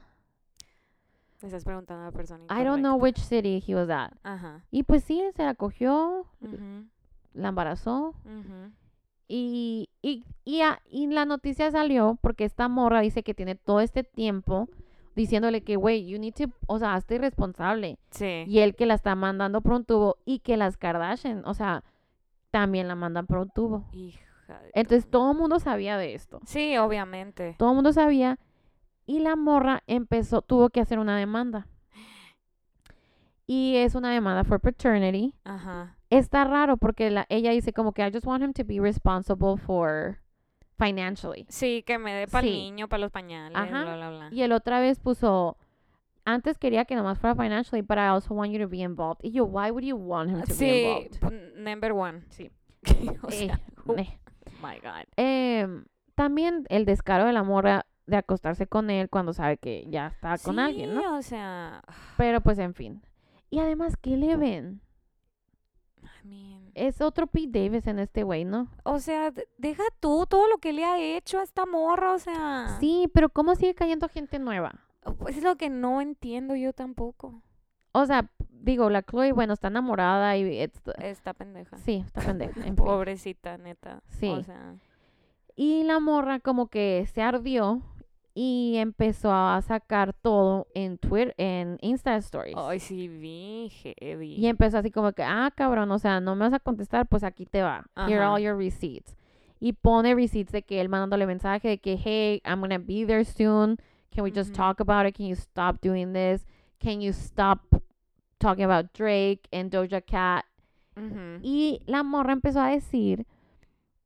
Me estás preguntando a la persona I don't know which city he was at. Ajá. Y pues sí, se la cogió, Ujú, la embarazó. ujú. Y, y, y, a- y la noticia salió porque esta morra dice que tiene todo este tiempo diciéndole que, güey, you need to, o sea, hazte responsable. Sí. Y él que la está mandando por un tubo y que las Kardashian, o sea, también la mandan por un tubo. Hija de Entonces todo el mundo sabía de esto. Sí, obviamente. Todo el mundo sabía y la morra empezó, tuvo que hacer una demanda. Y es una demanda for paternity. Ajá. Está raro porque la, ella dice como que I just want him to be responsible for financially. Sí, que me dé para el Sí. niño, para los pañales, Ajá. bla, bla, bla. Y el otra vez puso, antes quería que nomás fuera financially, but I also want you to be involved. Y yo, why would you want him to be Sí, involved? p- number one. Sí. o Eh, sea, oh eh. my God. Em, también el descaro de la morra de acostarse con él cuando sabe que ya está con alguien, ¿no? Sí, o sea, Pero pues en fin. Y además, ¿qué le ven? I mean, Es otro Pete Davis en este güey, ¿no? o sea, de- deja tú todo lo que le ha hecho a esta morra, o sea. Sí, pero ¿cómo sigue cayendo gente nueva? Pues es lo que no entiendo yo tampoco. O sea, digo, la Chloe, bueno, está enamorada y... Esta pendeja. sí, está pendeja. en fin. Pobrecita, neta. Sí. O sea, Y la morra como que se ardió y empezó a sacar todo en Twitter, en Insta Stories. ay, sí, vi, heavy. Y empezó así como que, ah, cabrón, o sea, no me vas a contestar, pues aquí te va. Here are all your receipts. Y pone receipts de que él mandándole mensaje de que, hey, I'm gonna be there soon. Can we just talk about it? Can you stop doing this? Can you stop talking about Drake and Doja Cat? Y la morra empezó a decir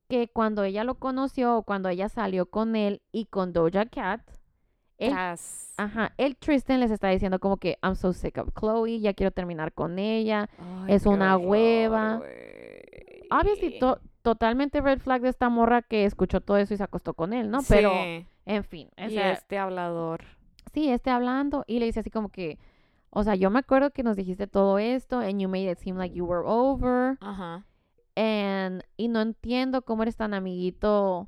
que cuando ella lo conoció, o cuando ella salió con él y con Doja Cat, él. Ajá, el Tristan les está diciendo como que I'm so sick of Chloe, ya quiero terminar con ella. Es una hueva. Obviously, to- totalmente red flag de esta morra que escuchó todo eso y se acostó con él, ¿no? Pero, en fin, o y este hablador. sí, esté hablando y le dice así como que, o sea, yo me acuerdo que nos dijiste todo esto and you made it seem like you were over Ajá. And, y no entiendo cómo eres tan amiguito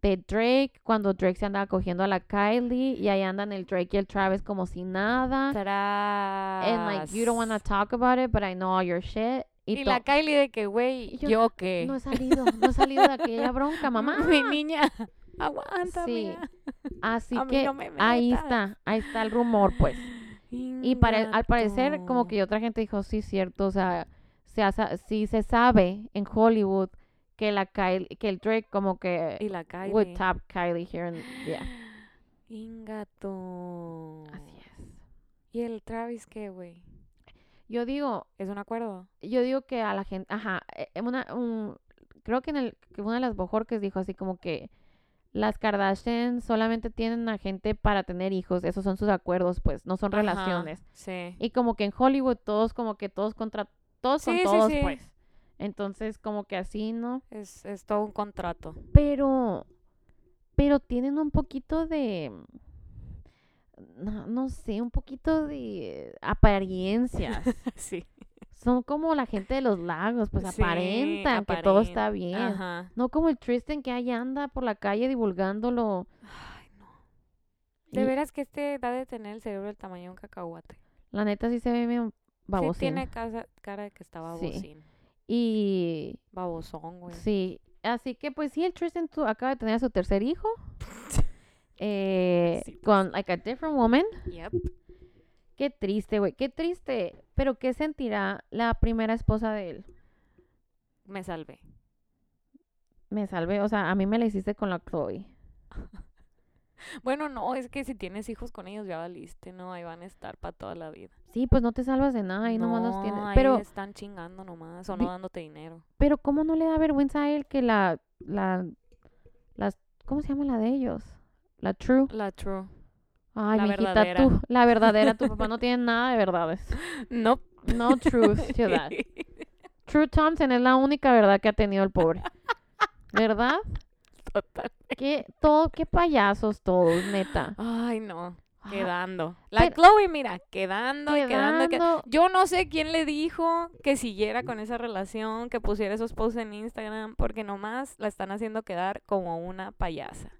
de Drake cuando Drake se andaba cogiendo a la Kylie y ahí andan el Drake y el Travis como si nada. And like you don't want to Tras. talk about it, but I know all your shit. Y, la Kylie de que, güey, yo, ¿yo, qué? no he salido, no he salido de aquella bronca, mamá. Mi niña, aguanta, Sí. mía. Así A que no me ahí está, ahí está el rumor, pues. Y pare- al parecer, como que otra gente dijo, sí, cierto, o sea, se ha- sí se sabe en Hollywood que la Kylie, que el Drake como que Y la Kylie. would tap Kylie here and yeah. Ingato. Así es. ¿Y el Travis qué, güey? Yo digo, ¿Es un acuerdo? yo digo que a la gente, ajá, en una, un, creo que en el, que una de las Bojorques dijo así como que las Kardashian solamente tienen a gente para tener hijos, esos son sus acuerdos, pues, no son Ajá, relaciones. Sí. Y como que en Hollywood todos como que todos contra, todos son sí, todos, sí. pues. Entonces como que así, ¿no? Es, es todo un contrato. Pero, pero tienen un poquito de, no, no sé, un poquito de apariencias. sí. Son como la gente de los lagos, pues Sí, aparentan que todo está bien. Ajá. No como el Tristan que ahí anda por la calle divulgándolo. Ay, no. De Y veras que este da de tener el cerebro del tamaño de un cacahuate. La neta sí se ve bien babosín. Sí tiene casa- cara de que está Sí. babosín. Y Babosón, güey. sí, así que pues sí, el Tristan acaba de tener a su tercer hijo. eh, Sí, pues. con like a different woman. Yep. Qué triste, güey, qué triste. Pero ¿qué sentirá la primera esposa de él? Me salvé. Me salvé, o sea, a mí me la hiciste con la Chloe. Bueno, no, es que si tienes hijos con ellos ya valiste, ¿no? Ahí van a estar para toda la vida. Sí, pues no te salvas de nada y no, los tienes. ahí Pero, están chingando nomás o no dándote dinero. pero ¿cómo no le da vergüenza a él que la, la, las, ¿cómo se llama la de ellos? La True. La true. Ay, La mijita, verdadera. tú, la verdadera, tu papá no tiene nada de verdades. No. No truth. True Thompson es la única verdad que ha tenido el pobre. ¿Verdad? Total. Qué, todo, qué payasos todos, neta. Ay, no. Ah, Quedando. La pero- Chloe, mira, quedando quedando. y que- quedando- Yo no sé quién le dijo que siguiera con esa relación, que pusiera esos posts en Instagram, porque nomás la están haciendo quedar como una payasa.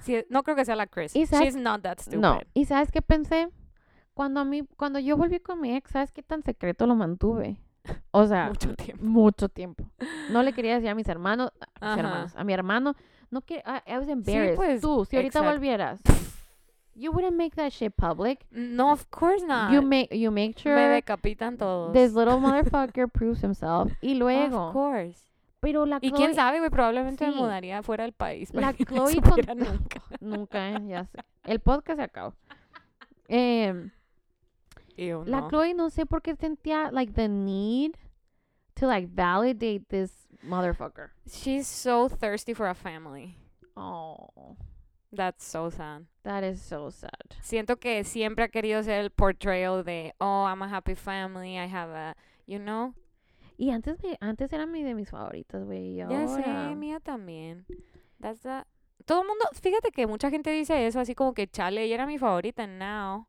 Sí, no creo que sea la Chris. ¿Y sabes- She's not that stupid. No, ¿y sabes qué pensé? Cuando a mí, cuando yo volví con mi ex, ¿sabes qué tan secreto lo mantuve? O sea, Mucho tiempo. mucho tiempo. No le quería decir a mis hermanos, a, mis hermanos, a mi hermano, no que I, I was embarrassed. pues, Tú, si ahorita exacto. volvieras, you wouldn't make that shit public. No, of course not. You make you make Me sure decapitan todos. this little motherfucker proves himself. Y Of luego, course. pero la Y quién Chloe- sabe, güey, probablemente Sí. me mudaría fuera del país. La Chloe con- nunca. Nunca, eh, ya sé. El podcast se acabó. Em, Y yo, La no. Chloe no sé por qué sentía like the need to like validate this motherfucker. She's so thirsty for a family. Oh, That's so sad. that is so sad. Siento que siempre ha querido ser el portrayal de, oh, I'm a happy family, I have a, you know. Y antes me, antes era mi de mis favoritas, güey. Ya sé, mía también. That's the... Todo el mundo, fíjate que mucha gente dice eso, así como que chale, ella era mi favorita, and now.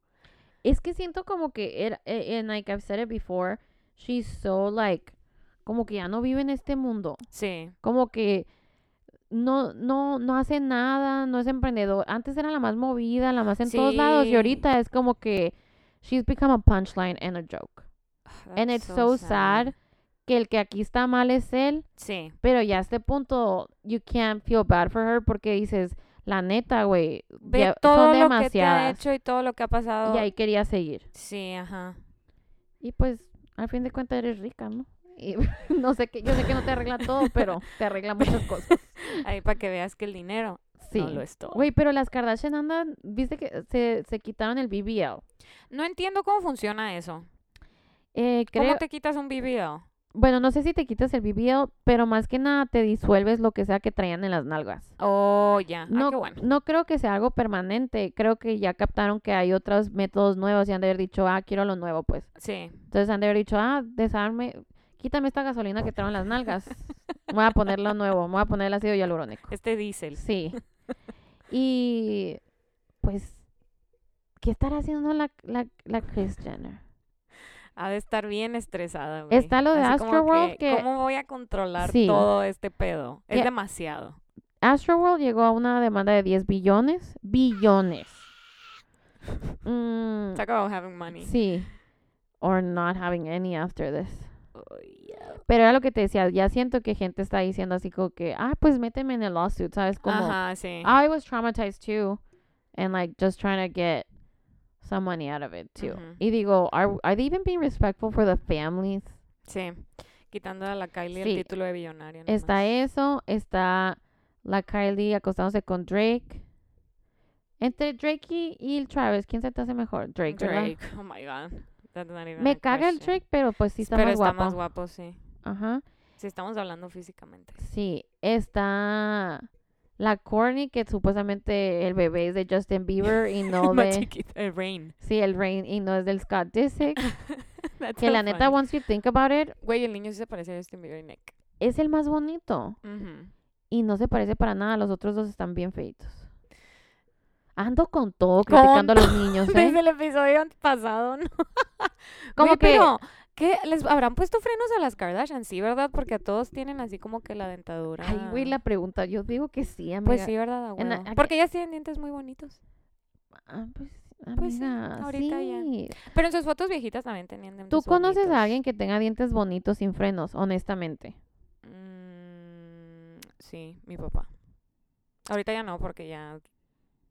Es que siento como que era, eh, and like I've said it before, she's so like, como que ya no vive en este mundo. Sí, Como que no, no, no hace nada, no es emprendedor. Antes era la más movida, la más en todos lados, y ahorita es como que she's become a punchline and a joke. And That's it's so sad que el que aquí está mal es él, Sí, pero ya a este punto you can't feel bad for her porque dices, la neta, güey, todo son lo que te ha demasiadas. hecho y todo lo que ha pasado. Y ahí quería seguir. Sí, ajá. Y pues, al fin de cuentas eres rica, ¿no? Y no sé qué, yo sé que no te arregla todo, pero te arregla muchas cosas. Ahí para que veas que el dinero Sí. no lo es todo. Güey, pero las Kardashian andan, viste que se, se quitaron el BBL. No entiendo cómo funciona eso. Eh, creo, ¿Cómo te quitas un BBL? bueno, no sé si te quitas el BBL, pero más que nada te disuelves lo que sea que traían en las nalgas. Oh, ya. No, ah, qué bueno. no creo que sea algo permanente. Creo que ya captaron que hay otros métodos nuevos y han de haber dicho, ah, quiero lo nuevo, pues. Sí. Entonces han de haber dicho, ah, desarme, quítame esta gasolina que traigo en las nalgas. Voy a poner lo nuevo, voy a poner el ácido hialurónico. Este diésel. Sí. Y pues, ¿qué estará haciendo la, la, la Kris Jenner? Ha de estar bien estresada, güey. Está lo de Así Astroworld que- ¿Cómo voy a controlar Sí. todo este pedo? Es demasiado. Astroworld llegó a una demanda de 10 billones. Billones. Mm, Talk about having money. sí. Or not having any after this. Pero era lo que te decía, ya siento que gente está diciendo así como que, ah, pues méteme en el lawsuit, ¿sabes? Como, Ajá, sí. I was traumatized too. And like just trying to get some money out of it too. Y digo, are, are they even being respectful for the families? Sí. Quitando a la Kylie Sí. el título de billonaria. Está eso, está la Kylie acostándose con Drake. Entre Drake y, y el Travis, ¿quién se te hace mejor? Drake, ¿verdad? Drake. Oh my god. Me caga el question. Drake, pero pues sí está Pero más está guapo. más guapo, sí. Ajá. Si estamos hablando físicamente. Sí, está la Courtney, que supuestamente el bebé es de Justin Bieber y no de... chiquita. El Rain. Sí, el Rain y no es del Scott Disick. Que la neta, once you think about it, Güey, el niño sí se parece a Justin Bieber y Nick. es el más bonito. Y no se parece para nada, los otros dos están bien feitos. Ando con todo criticando a los niños, ¿eh? Desde el episodio pasado, ¿no? Como que... pero, ¿qué? ¿Les habrán puesto frenos a las Kardashian? Sí, ¿verdad? Porque todos tienen así como que la dentadura. Ay, güey, la pregunta, yo digo que sí, amiga. Pues sí, ¿verdad? A En Porque ellas tienen dientes muy bonitos. Ah, pues, Pues sí, amiga, ahorita ya. Pero en sus fotos viejitas también tenían dientes ¿Tú conoces bonitos. a alguien que tenga dientes bonitos sin frenos, honestamente? Mm, sí, mi papá. Ahorita ya no, porque ya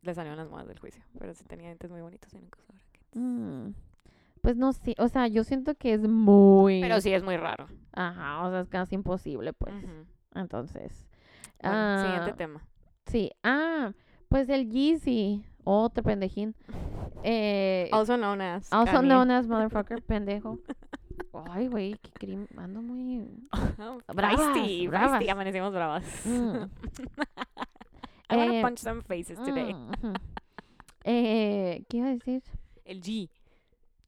le salieron las modas del juicio. Pero sí tenía dientes muy bonitos y nunca usaba brackets. Mm, Pues no sé, o sea, yo siento que es muy... Pero sí es muy raro. Ajá, o sea, es casi imposible, pues. Entonces... Bueno, ah, siguiente tema. Sí, ah, pues el Yeezy, otro pendejín. Eh, Also known as. also Kanye. known as motherfucker, pendejo. Ay, güey, qué crimen, ando muy... Bravas, bravas. amanecimos bravas. Mm. I wanna Eh, punch some faces today. Mm, eh, ¿Qué iba a decir? El G.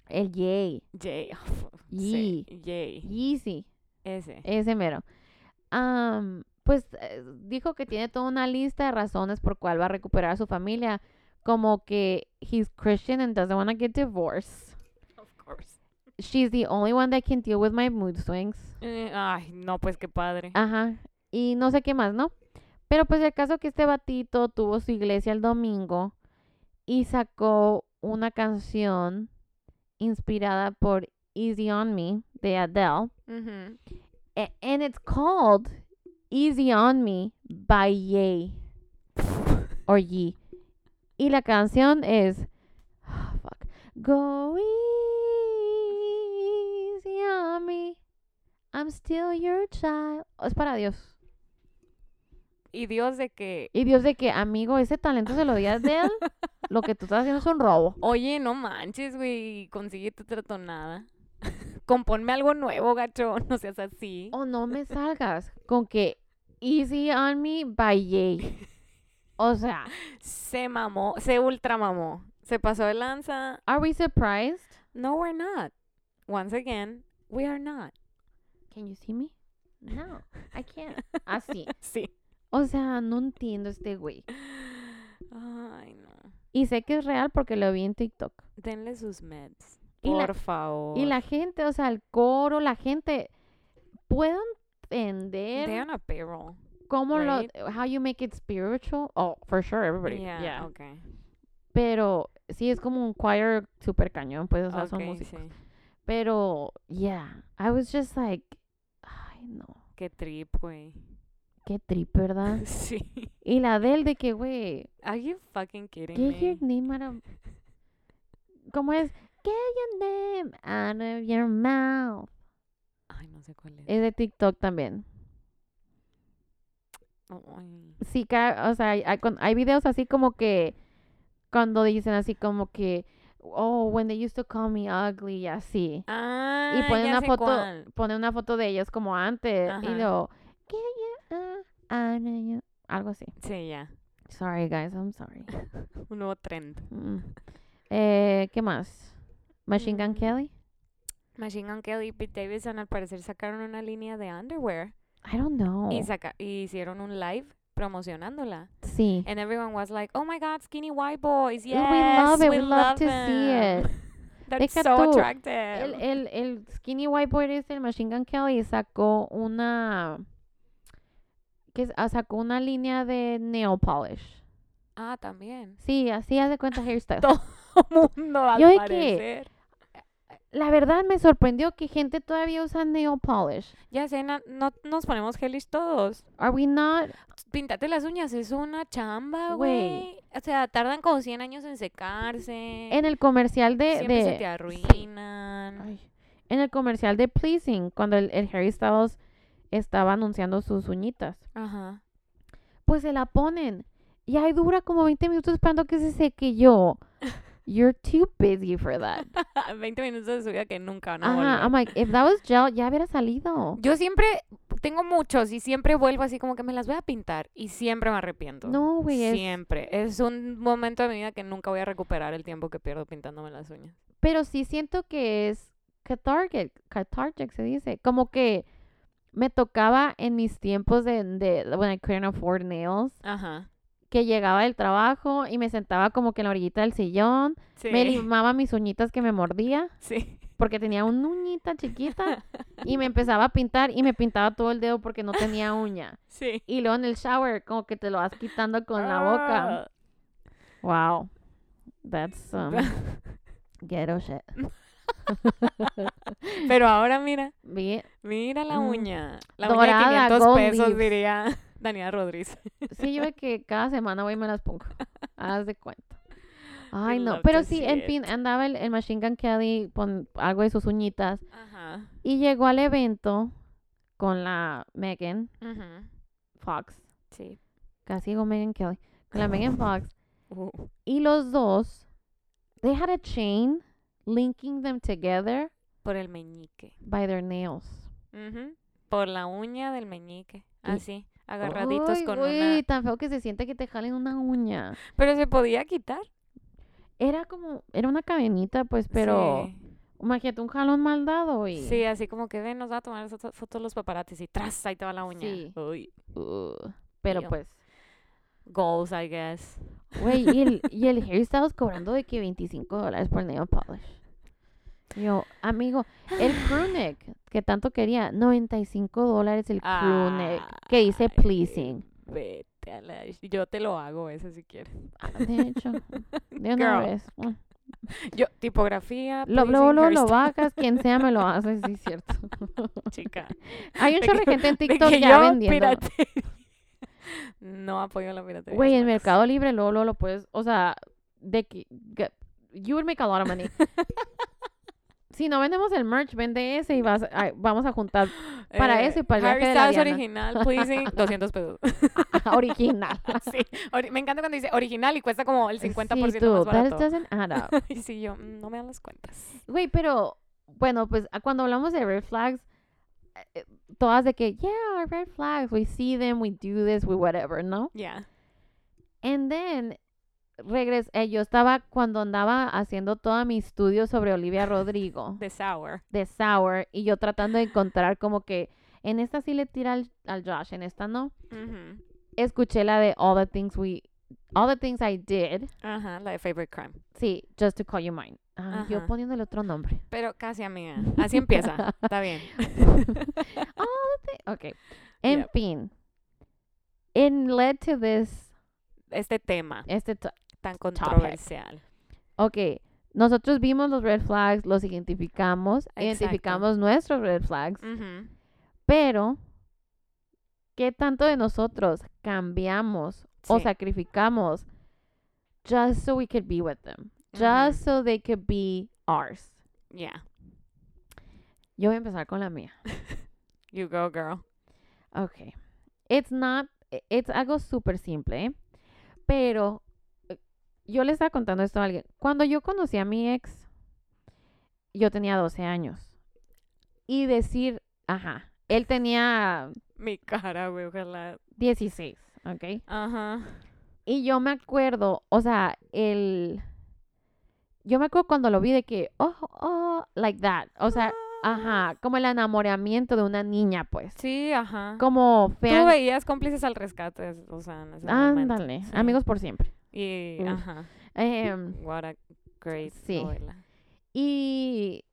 El J. Yee. Sí, J. Yeezy, Ese. ese mero. Am, pues eh, dijo que tiene toda una lista de razones por cuál va a recuperar a su familia, como que he's Christian and doesn't want to get divorced. Of course. She's the only one that can deal with my mood swings. Eh, ay, no, pues qué padre. Ajá. Y no sé qué más, ¿no? Pero pues el caso que este batito tuvo su iglesia el domingo y sacó una canción inspirada por Easy on Me de Adele. A- and it's called Easy on Me by Ye or Ye. Y la canción es fuck. Go easy on me. I'm still your child. Oh, Es para Dios. Y Dios de que. Y Dios de que, amigo, ese talento se lo di a Adele. lo que tú estás haciendo es un robo. Oye, no manches, güey. Consíguete otra tonada. Componme algo nuevo, gacho. No seas así. O no me salgas con que Easy on Me by Ye. O sea, Se mamó, se ultra mamó. Se pasó de lanza. are we surprised? No, we're not. Once again, we are not. Can you see me? No, I can't. Así. Sí. O sea, no entiendo este güey. Ay, no. Y sé que es real porque lo vi en TikTok. Denle sus meds. Y la- Por favor. Y la gente, o sea, el coro, la gente, puedo entender They're on a payroll. cómo right? lo, how you make it spiritual. Oh, for sure, everybody. Yeah, Yeah. okay. Pero sí es como un choir super cañón, pues, o sea, son Ok, músicos. sí. Pero, yeah, I was just like, ay, no, Qué trip, güey. Qué trip, ¿verdad? Sí. y la del de que, güey, Are you fucking kidding get your me? name out of... ¿Cómo es? Get your name out of your mouth. Ay, no sé cuál es. Es de TikTok también. Ay. Sí, o sea, hay, videos así como que cuando dicen así como que, oh, when they used to call me ugly y así. Ah, y ponen ya una foto, cuál. ponen una foto de ellos como antes y luego, "Get you, uh, out of you", algo así. Sí, ya. Sorry guys, I'm sorry. Un nuevo trend. Mm. Eh, ¿Qué más? Machine Gun Mm. Kelly. Machine Gun Kelly y Pete Davidson al parecer sacaron una línea de underwear I don't know. y, saca y hicieron un live promocionándola. Sí. And everyone was like, "Oh my God, skinny white boys! Yes, we love it. We, we love, to see them. it. That's Deja so attractive." El, el, el Skinny White Boy este, el Machine Gun Kelly, sacó una. Que ah, sacó una línea de nail polish. ah, también. Sí, así haz de cuenta hairstyle. Todo mundo al Yo de que- parecer. La verdad me sorprendió que gente todavía usa nail polish. Ya sé, no nos ponemos hellish todos. Are we not? Píntate las uñas, es una chamba, Güey. güey. O sea, tardan como 100 años en secarse. En el comercial de. Siempre de se te arruinan. Ay. En el comercial de Pleasing, cuando el, el Harry Styles estaba anunciando sus uñitas. Ajá. Pues se la ponen. Y ahí dura como 20 minutos esperando que se seque yo. You're too busy for that. 20 minutos de su vida que nunca van a Ajá, volver. I'm like, if that was gel, ya hubiera salido. Yo siempre tengo muchos y siempre vuelvo así como que me las voy a pintar y siempre me arrepiento. No, güey, es- Siempre. Es un momento de mi vida que nunca voy a recuperar el tiempo que pierdo pintándome las uñas. Pero sí siento que es cathartic, cathartic se dice. Como que me tocaba en mis tiempos de, de when I couldn't afford nails, Ajá. que llegaba del trabajo y me sentaba como que en la orillita del sillón, Sí. me limaba mis uñitas que me mordía, Sí. porque tenía una uñita chiquita, y me empezaba a pintar y me pintaba todo el dedo porque no tenía uña. Sí. Y luego en el shower, como que te lo vas quitando con la boca. Ah. Wow. That's some ghetto shit. Pero ahora mira, mira la Mm. uña. La Dorada, uña de 500 gold pesos, diría Daniela Rodríguez. Sí, yo de que cada semana voy y me las pongo. Haz de cuenta. Ay, no. Pero sí, en fin, andaba el, el Machine Gun Kelly con algo de sus uñitas. Ajá. Y llegó al evento con la Megan. Fox. Sí. Casi digo Megan Kelly. Con la Megan Fox. Uh. Y los dos, they had a chain linking them together Por el meñique. by their nails. Ujú. Por la uña del meñique. Así. Agarraditos Ay, con güey, una. tan feo que se siente que te jalen una uña. Pero se podía quitar. Era como, era una cadenita, pues, pero Sí. imagínate un jalón mal dado y... Sí, así como que ven, nos va a tomar foto- fotos los paparazzis y tras, ahí te va la uña. Sí. Uy. Uh, pero Ew. pues, Goals, I guess. Güey, y el, y el hairstyles cobrando de que 25 dólares por nail polish. Yo, amigo, el crew neck que tanto quería, 95 dólares el crew neck que dice pleasing. Vete a la... Yo te lo hago ese si quieres. Ah, De hecho, de una Girl. vez. mm. Yo, tipografía, Lo, luego, lo hairstyle, bajas, quien sea me lo hace, sí, es cierto. chica. Hay un chorro de gente en TikTok ya yo vendiendo. piratería. No apoyo la piratería. Güey, en. Mercado Libre luego, luego lo puedes, o sea, de que, you would make a lot of money. si no vendemos el merch, vende ese y vas, ay, vamos a juntar para eso y para el Harry viaje de la Styles Diana. original, pleasing, 200 pesos. original. sí, ori- me encanta cuando dice original y cuesta como el 50% sí, tú, más that barato. doesn't add up. y sí, yo, mm, no me dan las cuentas. Güey, pero bueno, pues ah, cuando hablamos de red flags, eh, eh, todas de que, yeah, red flags, we see them, we do this, we whatever, ¿no? Yeah. And then, regres eh, yo estaba cuando andaba haciendo todo mi estudio sobre Olivia Rodrigo The sour. de Sour y yo tratando de encontrar como que en esta sí le tira al, al Josh, en esta no. Ujú. Escuché la de All the Things We, All the Things I Did, Ajá, la de favorite crime. sí, Just to Call You Mine. Ah, yo poniéndole otro nombre. Pero casi amiga. Así empieza. Está bien. All the ok. En Yep. fin, it led to this, Este tema este, tan controversial. ok, nosotros vimos los red flags, los identificamos, Exacto. identificamos nuestros red flags, pero ¿qué tanto de nosotros cambiamos o sacrificamos just so we could be with them? Just so they could be ours. Yeah. Yo voy a empezar con la mía. You go, girl. Okay. It's not, i- it's algo súper simple, ¿eh? pero eh, yo le estaba contando esto a alguien. Cuando yo conocí a mi ex, yo tenía 12 años. Y decir, ajá, él tenía Mi cara, güey, ojalá. 16, ¿ok? Ajá. Y yo me acuerdo, o sea, el... Yo me acuerdo cuando lo vi de que, oh, oh, like that. O sea, ajá, como el enamoramiento de una niña, pues. Sí, ajá. Como Tú fan. veías cómplices al rescate, o sea, en ese momento. Ándale, Sí. amigos por siempre. Y, Mm. ajá. Em, What a great Sí. novela. Y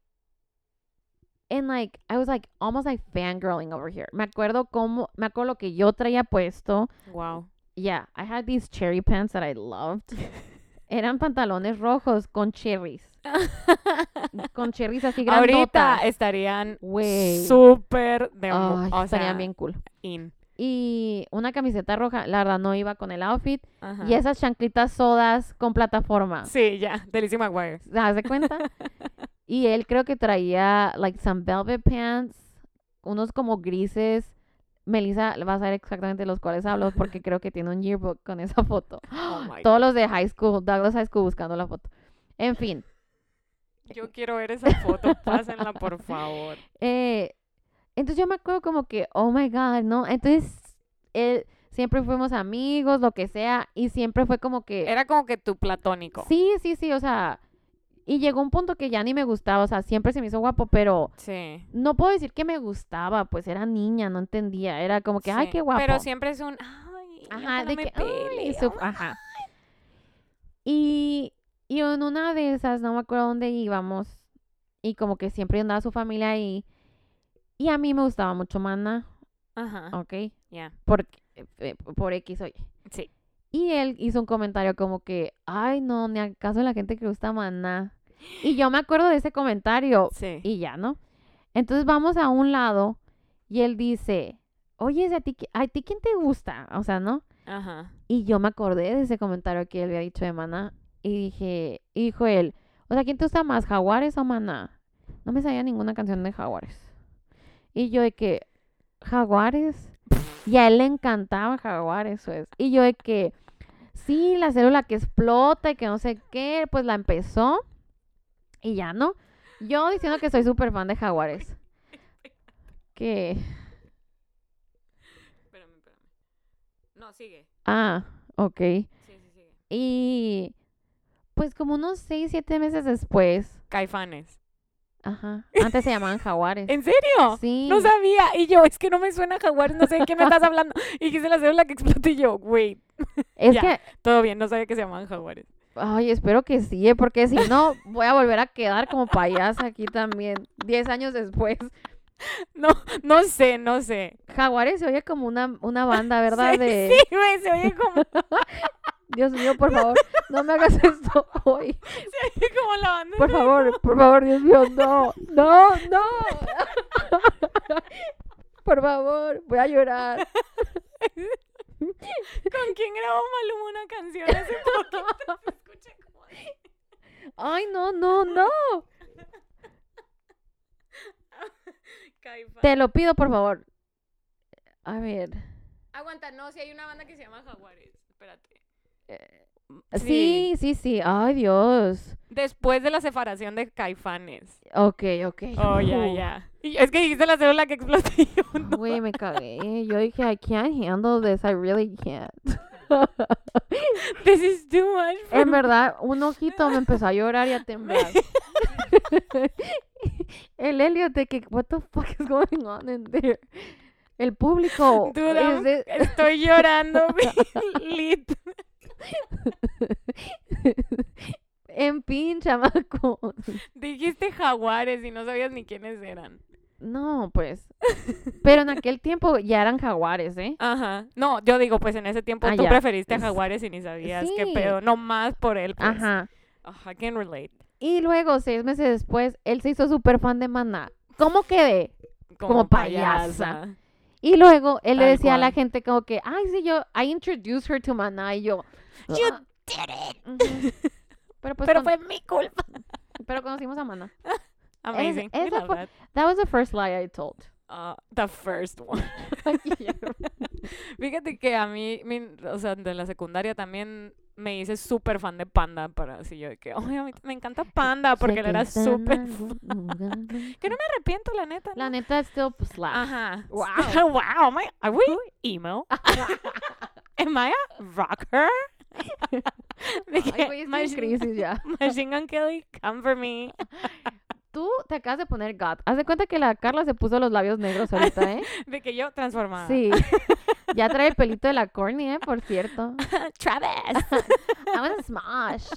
and like I was like almost like fangirling over here. Me acuerdo cómo me acuerdo lo que yo traía puesto. Wow. Yeah, I had these cherry pants that I loved. Eran pantalones rojos con cherries. Con cherries así Ahorita grandotas. estarían Güey. súper de Ay, o estarían sea, bien cool. in. Y una camiseta roja, la verdad no iba con el outfit. Ajá. Y esas chanclitas sodas con plataforma. Sí, ya, Delicia McGuire. ¿Haz de cuenta? y él creo que traía like some velvet pants, unos como grises. Melissa va a saber exactamente los cuales hablo porque creo que tiene un yearbook con esa foto. Oh Todos los de high school, Douglas High School buscando la foto. En fin, Yo quiero ver esa foto, pásenla por favor. eh, entonces yo me acuerdo como que, oh my God, ¿no? Entonces, él, siempre fuimos amigos, lo que sea, y siempre fue como que... Era como que tu platónico. Sí, sí, sí, o sea, y llegó un punto que ya ni me gustaba, o sea, siempre se me hizo guapo, pero Sí. no puedo decir que me gustaba, pues era niña, no entendía, era como que, ay, qué guapo. Pero siempre es un, ay, Ajá, de que, ay, su- ajá. Y, y en una de esas, no me acuerdo dónde íbamos, y como que siempre andaba su familia ahí, y a mí me gustaba mucho Mana, Ajá. ¿ok? Ya. Por, eh, por X o Y. Sí. Y él hizo un comentario como que, ay, no, ni acaso la gente que gusta Maná. Y yo me acuerdo de ese comentario Sí. y ya, ¿no? Entonces vamos a un lado y él dice, oye, ¿a ti, a ti quién te gusta? O sea, ¿no? Ajá. Y yo me acordé de ese comentario que él había dicho de Maná y dije, y dijo él, o sea, ¿quién te gusta más, Jaguares o Maná? No me sabía ninguna canción de Jaguares. Y yo de que, Jaguares. Y a él le encantaba Jaguares, pues. Y yo de que, sí, la célula que explota y que no sé qué, pues la empezó. Y ya, ¿no? Yo diciendo que soy súper fan de Jaguares. Que, Espérame, espérame. No, sigue. ah, ok. Sí, sí, sigue. Y pues como unos seis, siete meses después, Caifanes. ajá, antes se llamaban Jaguares. ¿En serio? Sí. No sabía. Y yo, es que no me suena jaguar, no sé de qué me estás hablando. Y dijiste la célula que explotó y yo, wait, Es ya. que, todo bien, no sabía que se llamaban jaguares. Ay, espero que sí, ¿eh? porque si no, voy a volver a quedar como payasa aquí también, diez años después. No, no sé, no sé. Jaguares se oye como una, una banda, ¿verdad? Sí, De, sí, güey, se oye como, Dios mío, por favor, no me hagas esto hoy. se oye como la banda. Por favor, por favor, Dios mío, no, no, no. Por favor, voy a llorar. ¿Con quién grabó Maluma una canción hace poquito? Se escucha como de- Ay, no, no, no. Te lo pido, por favor. A ver. Aguanta, no, si hay una banda que se llama Jaguares. Espérate. Sí, sí, sí. Ay, Dios. Después de la separación de Caifanes. Ok, ok. Oh, ya, Uh, ya. Y es que dijiste la célula que explotó y yo no. Güey, me cagué. Yo dije, I can't handle this. I really can't. This is too much for En me. verdad, un ojito me empezó a llorar y a temblar. El Elliot de que, what the fuck is going on in there? El público Dude, de- estoy llorando, lit. En pin, chamaco. Dijiste jaguares y no sabías ni quiénes eran. No, pues. Pero en aquel tiempo ya eran jaguares, ¿eh? Ajá. No, yo digo, pues en ese tiempo Ah, tú ya. preferiste a Es- jaguares y ni sabías qué pedo. No más por él, pues. Ajá. Ajá, I can relate. Y luego, seis meses después, él se hizo súper fan de Maná. ¿Cómo quedé? Como payasa. Y luego él le decía a la gente como que, ay, sí, yo, I introduced her to Maná. Y yo, You "Ah". did it. Pero pues, Pero con- fue mi culpa. pero conocimos a Maná. Amazing. We esa fue- that. That was the first lie I told. Uh, the first one. Fíjate que a mí, mi- o sea, de la secundaria también me hice súper fan de Panda para así yo de que, "Ay, a mí me encanta Panda porque él era súper fan". Que no me arrepiento, la neta. La ¿no? neta still slap. Ajá. Wow. wow. Am I, are we emo? Am I a rocker? De que, Ay, güey, estoy en Machine- crisis ya. Machine Gun Kelly, come for me. Tú te acabas de poner God. Haz de cuenta que la Carla se puso los labios negros ahorita, ¿eh? De que yo transformada. Sí. Ya trae el pelito de la corny, ¿eh? Por cierto. Travis. I wanna smash.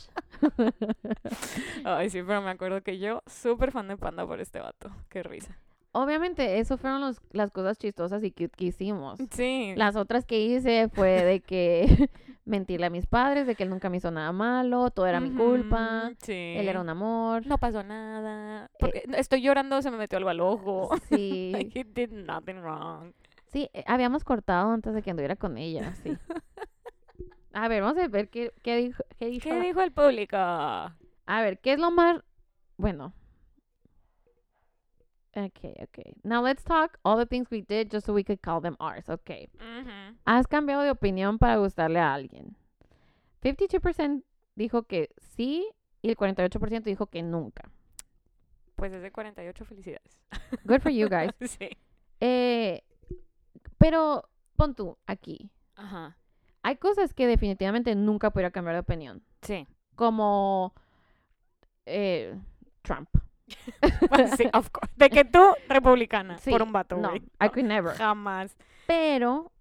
Ay, sí, pero me acuerdo que yo súper fan de Panda por este vato. Qué risa. Obviamente, eso fueron los- las cosas chistosas y cute que hicimos. Sí. Las otras que hice fue de que mentirle a mis padres, de que él nunca me hizo nada malo, todo era mi culpa, Sí. él era un amor. No pasó nada. Porque estoy llorando, se me metió algo al ojo. Sí, Like, he did nothing wrong. sí, eh, habíamos cortado antes de que anduviera con ella, sí. A ver, vamos a ver qué, qué dijo. Qué dijo. ¿Qué dijo el público? A ver, ¿qué es lo más... Bueno. Okay, okay. Now let's talk all the things we did just so we could call them ours. Okay. ¿Has cambiado de opinión para gustarle a alguien? 52% dijo que sí y el 48% dijo que nunca. Pues es de 48 felicidades. Good for you guys. sí. Eh, pero pon tú aquí. Ajá. Hay cosas que definitivamente nunca podría cambiar de opinión. Sí. Como eh, Trump. Sí, of course. De que tú, republicana, Sí, por un vato, no. I could never. Jamás. Pero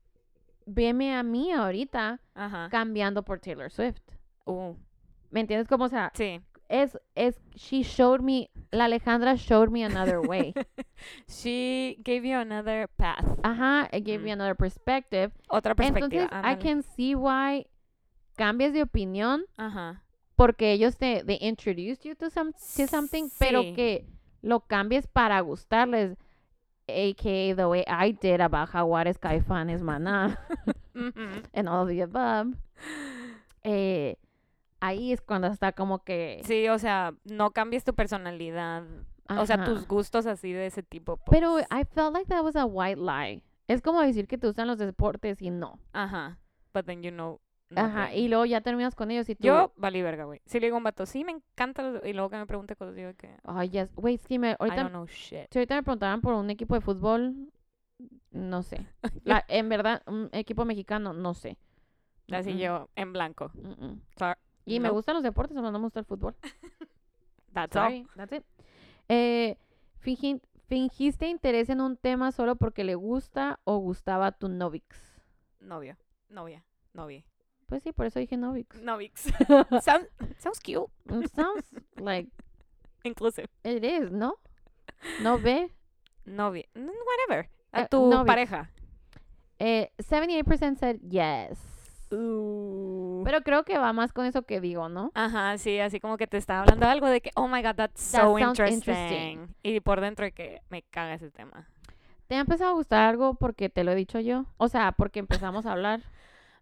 veme a mí ahorita Ajá. cambiando por Taylor Swift. Uh, ¿Me entiendes? Como, o sea, sí. es, es, she showed me, la Alejandra showed me another way. She gave you another path. Ajá, it gave me Mm. another perspective. Otra perspectiva. Entonces, I can see why cambias de opinión Ajá. Porque ellos te they introduced you to, some, to something, pero Sí. que lo cambies para gustarles. AKA the way I did about Jaguares, Caifanes, Maná, Ujú. and all of the above. Eh, ahí es cuando está como que... Sí, o sea, no cambies tu personalidad. O sea, tus ajá. gustos así de ese tipo. Pero pues. I felt like that was a white lie. Es como decir que te gustan los deportes y no. Ajá. But then you know. Ajá, y luego ya terminas con ellos y tú... Yo valí verga, güey. Si le digo a un vato, sí, me encanta. Y luego que me pregunte cosas, digo que. Ay, yes. Es que me- I ahorita, don't know shit. si ahorita me preguntaran por un equipo de fútbol, no sé. La- en verdad, un equipo mexicano, no sé. Así yo, en blanco. Y me gustan los deportes, no me gusta el fútbol. That's all. That's it. Eh, fingi- ¿Fingiste interés en un tema solo porque le gusta o gustaba a tu novix? Novio. Novia. Novia. Pues sí, por eso dije novix. Novix. Sound- sounds cute. It sounds like Inclusive. it is, ¿no? ¿No ve? Novia. Mm, Whatever. A Eh, tu novix. pareja. Eh, 78% said yes. Uh. Pero creo que va más con eso que digo, ¿no? Ajá, sí, así como que te está hablando algo de que, oh my god, that's That so interesting. interesting. Y por dentro de que me caga ese tema. ¿Te ha empezado a gustar algo porque te lo he dicho yo? O sea, porque empezamos a hablar.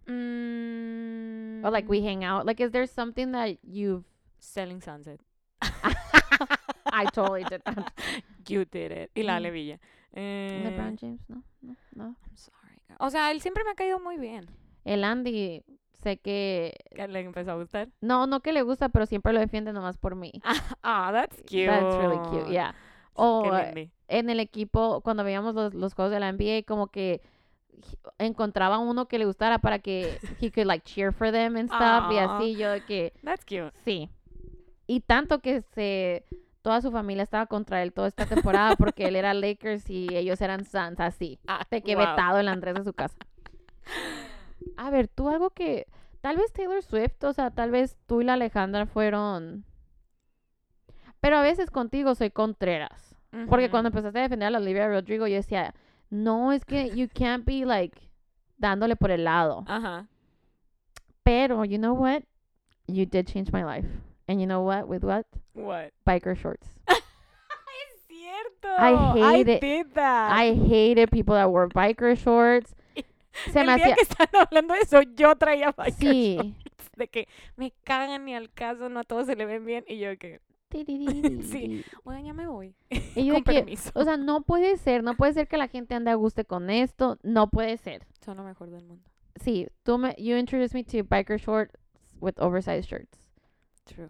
Mm, Or like we hang out. Like, is there something that you've... Selling Sunset. I totally did that. You did it. Y la Mm. Levilla. Eh, LeBron James, no, no, no. I'm sorry. O sea, él siempre me ha caído muy bien. El Andy sé que... ¿Que le empezó a gustar? No, no que le gusta, pero siempre lo defiende nomás por mí. Ah, that's cute. That's really cute, yeah. O eh, en el equipo, cuando veíamos los, los juegos de la NBA, como que encontraba uno que le gustara para que he could like cheer for them and stuff y así yo de que That's cute. sí y tanto que se toda su familia estaba contra él toda esta temporada porque él era Lakers y ellos eran Suns así Ah, de que wow. vetado el Andrés de su casa a ver tú algo que tal vez Taylor Swift o sea tal vez tú y la Alejandra fueron pero a veces contigo soy contreras porque cuando empezaste a defender a la Olivia Rodrigo, yo decía, no, es que you can't be like dándole por el lado. Ajá. Pero, you know what? You did change my life. And you know what? With what? What? Biker shorts. Es cierto. I hate it. did that. I hated people that wore biker shorts. Se el me día hacía... que están hablando de eso, yo traía biker Sí. shorts, De que me cagan ni al caso, no a todos se le ven bien. Y yo que, Sí. bueno, ya me voy. Y yo de Con que, permiso. o sea, no puede ser, no puede ser que la gente ande a gusto con esto, no puede ser. Son lo mejor del mundo. Sí, tú me, you introduced me to biker shorts with oversized shirts. True.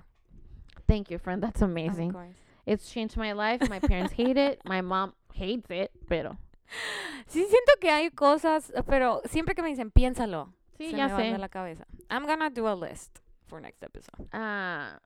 Thank you, friend, that's amazing. Of course. It's changed my life. My parents hate it. My mom hates it, pero Sí, siento que hay cosas, pero siempre que me dicen, piénsalo, sí, se ya me va de sé. la cabeza. I'm gonna do a list for next episode. Ah,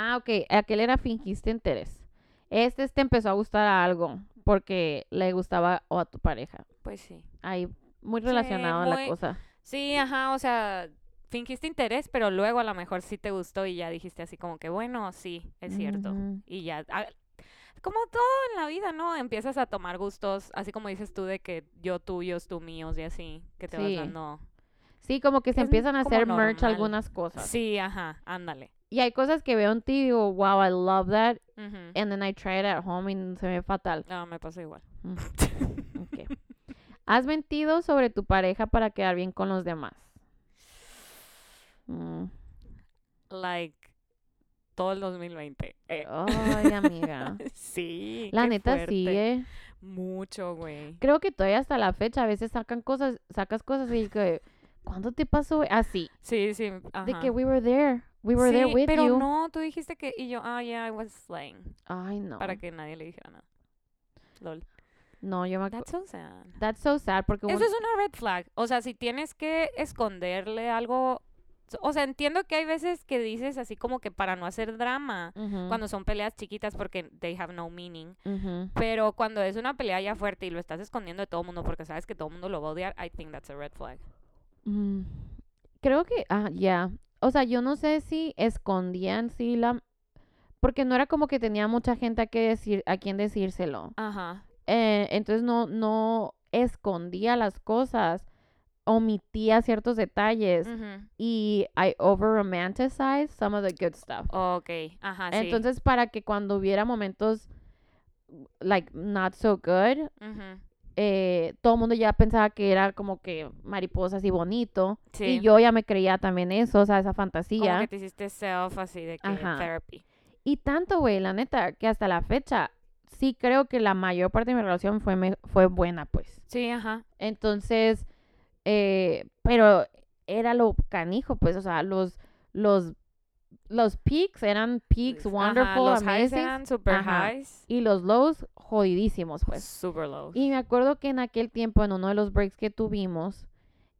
ah, ok. Aquel era fingiste interés. Este te empezó a gustar a algo porque le gustaba o a tu pareja. Pues sí. Ahí muy Sí, relacionado a la cosa. Sí, ajá, o sea, fingiste interés, pero luego a lo mejor sí te gustó y ya dijiste así como que, bueno, sí, es cierto. Y ya, ah, como todo en la vida, ¿no? Empiezas a tomar gustos, así como dices tú, de que yo tuyos, tú míos y así, que te Sí. vas dando. Sí, como que se Es empiezan a hacer merch algunas cosas. Sí, ajá, ándale. Y hay cosas que veo en ti y digo, wow, I love that. And then I try it at home y se ve fatal. No, me pasa igual. Mm, ok. ¿Has mentido sobre tu pareja para quedar bien con los demás? Mm. like, todo el 2020. Eh, Ay, amiga. sí. La neta fuerte. sí, eh. Mucho, güey. Creo que todavía hasta la fecha a veces sacan cosas, sacas cosas y que, ¿cuándo te pasó? Así, Sí, sí. de que we were there, we were there Sí, with pero you. no, tú dijiste que, y yo, ah, yeah, I was lying. Ay, no. Para que nadie le dijera nada. Lol. No, yo me acu- That's so sad. That's so sad porque Eso es una red flag. O sea, si tienes que esconderle algo. O sea, entiendo que hay veces que dices así como que para no hacer drama. Ujú, Cuando son peleas chiquitas porque they have no meaning. ujú. Pero cuando es una pelea ya fuerte y lo estás escondiendo de todo el mundo porque sabes que todo el mundo lo va a odiar, I think that's a red flag. Mm, Creo que, ah, ya. O sea, yo no sé si escondían sí la... Porque no era como que tenía mucha gente a, que decir, a quien decírselo. Ajá. Eh, entonces no, no escondía las cosas, omitía ciertos detalles y I over romanticized some of the good stuff. Ok. Ajá, sí. Entonces para que cuando hubiera momentos like not so good, Ujú. Eh, todo el mundo ya pensaba que era como que mariposas y bonito Sí. y yo ya me creía también eso, o sea, esa Como fantasía. que te hiciste self así de que Ajá. therapy. Y tanto, güey, la neta, que hasta la fecha sí creo que la mayor parte de mi relación fue me- fue buena, pues. Sí, ajá. Entonces, eh, pero era lo canijo, pues, o sea, los, los, los peaks eran peaks Ajá, wonderful, los highs eran super Ajá. highs. y los lows jodidísimos, pues. super low. Y me acuerdo que en aquel tiempo, en uno de los breaks que tuvimos,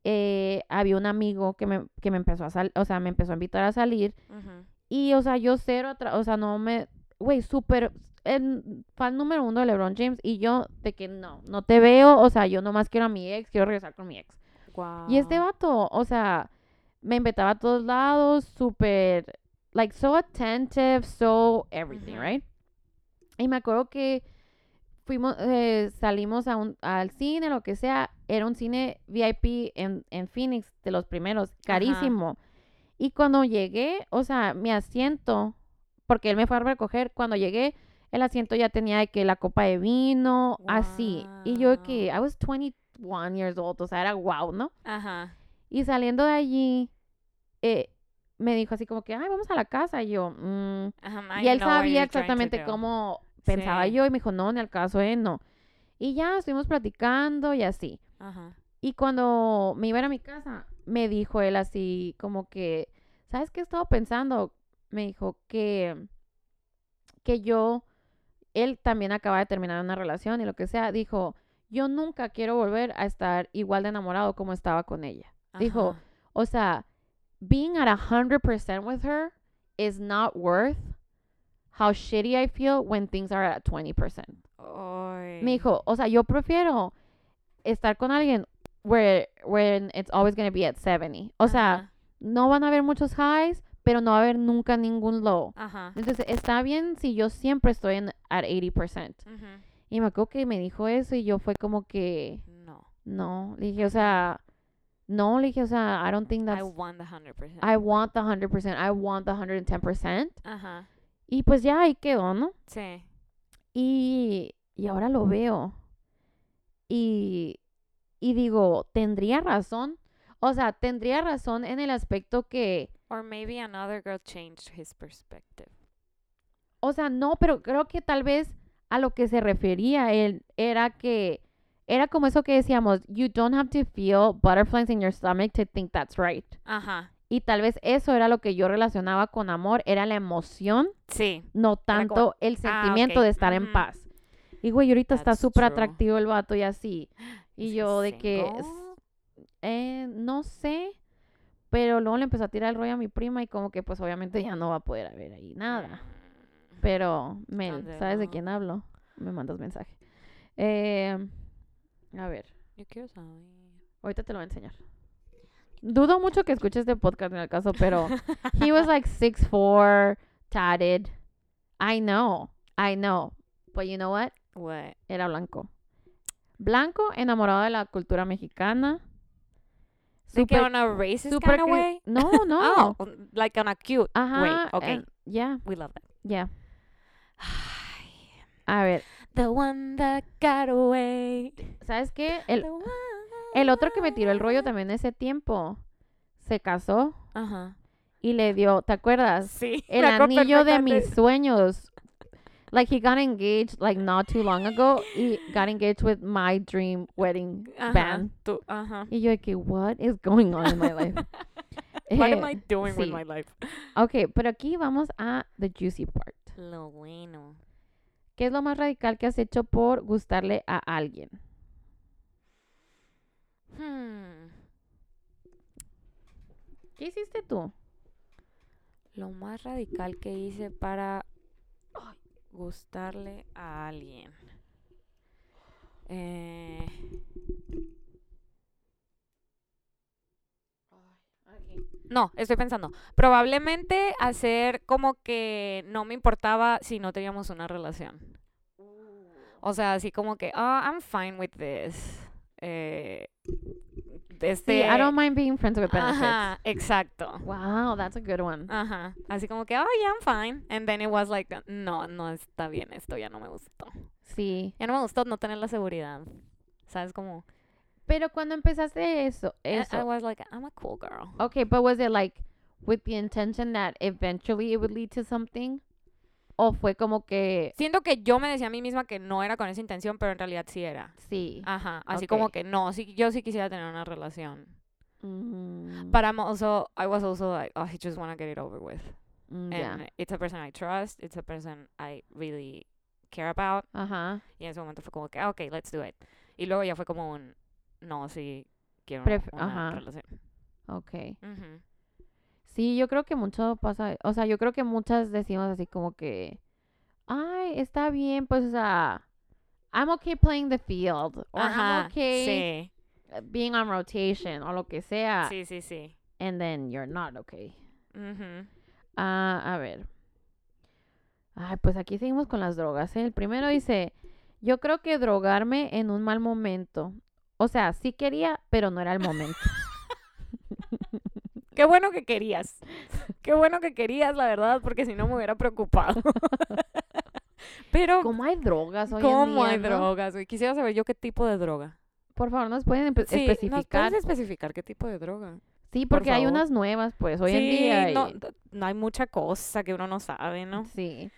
eh, había un amigo que me, que me empezó a salir, o sea, me empezó a invitar a salir, y, o sea, yo cero, o sea, no me, güey, súper, el fan número uno de LeBron James, y yo de que no, no te veo, o sea, yo nomás quiero a mi ex, quiero regresar con mi ex. Y este vato, o sea, me invitaba a todos lados, súper, like, so attentive, so everything, right? Y me acuerdo que fuimos, eh, salimos a un, al cine, lo que sea, era un cine VIP en, en Phoenix, de los primeros, carísimo. Y cuando llegué, o sea, mi asiento, porque él me fue a recoger, cuando llegué, el asiento ya tenía que la copa de vino, así. Y yo que, I was 21 years old, o sea, era wow, ¿no? Ajá. Y saliendo de allí, eh, me dijo así como que, ay, vamos a la casa. Y yo, mm. Y él sabía exactamente cómo pensaba Sí. yo y me dijo, no, ni al caso, eh, no. Y ya estuvimos platicando y así. Ajá. Y cuando me iba a ir a mi casa, me dijo él así como que, ¿sabes qué he estado pensando? Me dijo que, que yo, él también acaba de terminar una relación y lo que sea, dijo, yo nunca quiero volver a estar igual de enamorado como estaba con ella. Dijo, o sea, being at 100% with her is not worth how shitty I feel when things are at 20%. Ay. Me dijo, o sea, yo prefiero estar con alguien where when it's always going to be at 70. O sea, Ajá. no van a haber muchos highs, pero no va a haber nunca ningún low. Ajá. Entonces, está bien si yo siempre estoy en at 80%. Ujú. Y me acuerdo que me dijo eso y yo fue como que No. no, le dije, o sea, no, le dije, o sea, I don't think I that's want the 100%. I want the 100%, I want the 110%. Ajá. Y pues ya ahí quedó, ¿no? Sí. Y, y ahora lo veo. Y, y digo, ¿tendría razón? O sea, tendría razón en el aspecto que, Or maybe another girl changed his perspective. o sea, no, pero creo que tal vez a lo que se refería él era que, era como eso que decíamos, you don't have to feel butterflies in your stomach to think that's right. Ajá. Y tal vez eso era lo que yo relacionaba con amor, era la emoción, Sí. no como, tanto el ah, sentimiento de estar en paz. Y güey, ahorita está súper atractivo el vato y así. Y ¿Es yo de que, eh, no sé, pero luego le empezó a tirar el rollo a mi prima y como que pues obviamente ya no va a poder haber ahí nada. Mm. Pero, Mel, ¿Dónde ¿sabes de quién hablo? Me mandas mensaje. Eh, a ver, Yo quiero saber. ahorita te lo voy a enseñar. Dudo mucho que escuches este podcast en el caso, pero he was like 6'4", tatted. I know, I know. But you know what? What? Era blanco. Blanco, enamorado de la cultura mexicana. Like Súper- on a racist súper kind of way? No, no. Oh, like on a cute way. Ajá. Okay. and- yeah, We love that. yeah. A ver, The one that got away. ¿sabes qué? El, el otro que me tiró el rollo también ese tiempo se casó Ajá. y le dio, ¿te acuerdas? Sí. El anillo de mis sueños. Like he got engaged like not too long ago. He got engaged with my dream wedding Ajá, band. tú- ajá. Y yo que, what is going on in my life? What am I doing with my life? Ok, pero aquí vamos a the juicy part. Lo bueno. ¿Qué es lo más radical que has hecho por gustarle a alguien? Hmm. ¿Qué hiciste tú? Lo más radical que hice para gustarle a alguien. Eh, no, estoy pensando. Probablemente hacer como que no me importaba si no teníamos una relación. O sea, así como que, oh, I'm fine with this. Eh, este, Sí, I don't mind being friends with benefits. Ajá, exacto. Wow, that's a good one. Ajá. Así como que, oh, yeah, I'm fine. And then it was like, no, no está bien esto, ya no me gustó. Sí. Ya no me gustó no tener la seguridad. ¿Sabes? Como, Pero cuando empezaste eso, I- I eso. was like, I'm a cool girl. Okay, but was it like with the intention that eventually it would lead to something? ¿O fue como que Siento que yo me decía a mí misma que no era con esa intención, pero en realidad sí era. sí? Ajá. Así Ok. como que no, sí, yo sí quisiera tener una relación. Mm, But I'm also, I was also like, oh, I just want to get it over with. mm, And ya. it's a person I trust, it's a person I really care about. Ajá. Y en ese momento fue como que, ah, ok, let's do it. Y luego ya fue como un, no, sí, quiero Pref- una ajá. relación. Ujú. Sí, yo creo que mucho pasa, o sea, yo creo que muchas decimos así como que, ay, está bien, pues, o sea, I'm okay playing the field, or I'm Ajá, okay sí, uh, being on rotation, o lo que sea, sí, sí, sí. and then you're not okay. Ah, a ver. Ay, pues aquí seguimos con las drogas, ¿eh? El primero dice, yo creo que drogarme en un mal momento. O sea, sí quería, pero no era el momento. Qué bueno que querías. Qué bueno que querías, la verdad, porque si no me hubiera preocupado. Pero, ¿Cómo hay drogas hoy en ¿cómo día, hay no? drogas? güey? Quisiera saber yo qué tipo de droga. Por favor, ¿nos pueden Sí, ¿nos especificar? puedes especificar qué tipo de droga? Sí, por porque hay unas nuevas, pues, hoy sí, en día. y- no, no hay mucha cosa que uno no sabe, ¿no? Sí.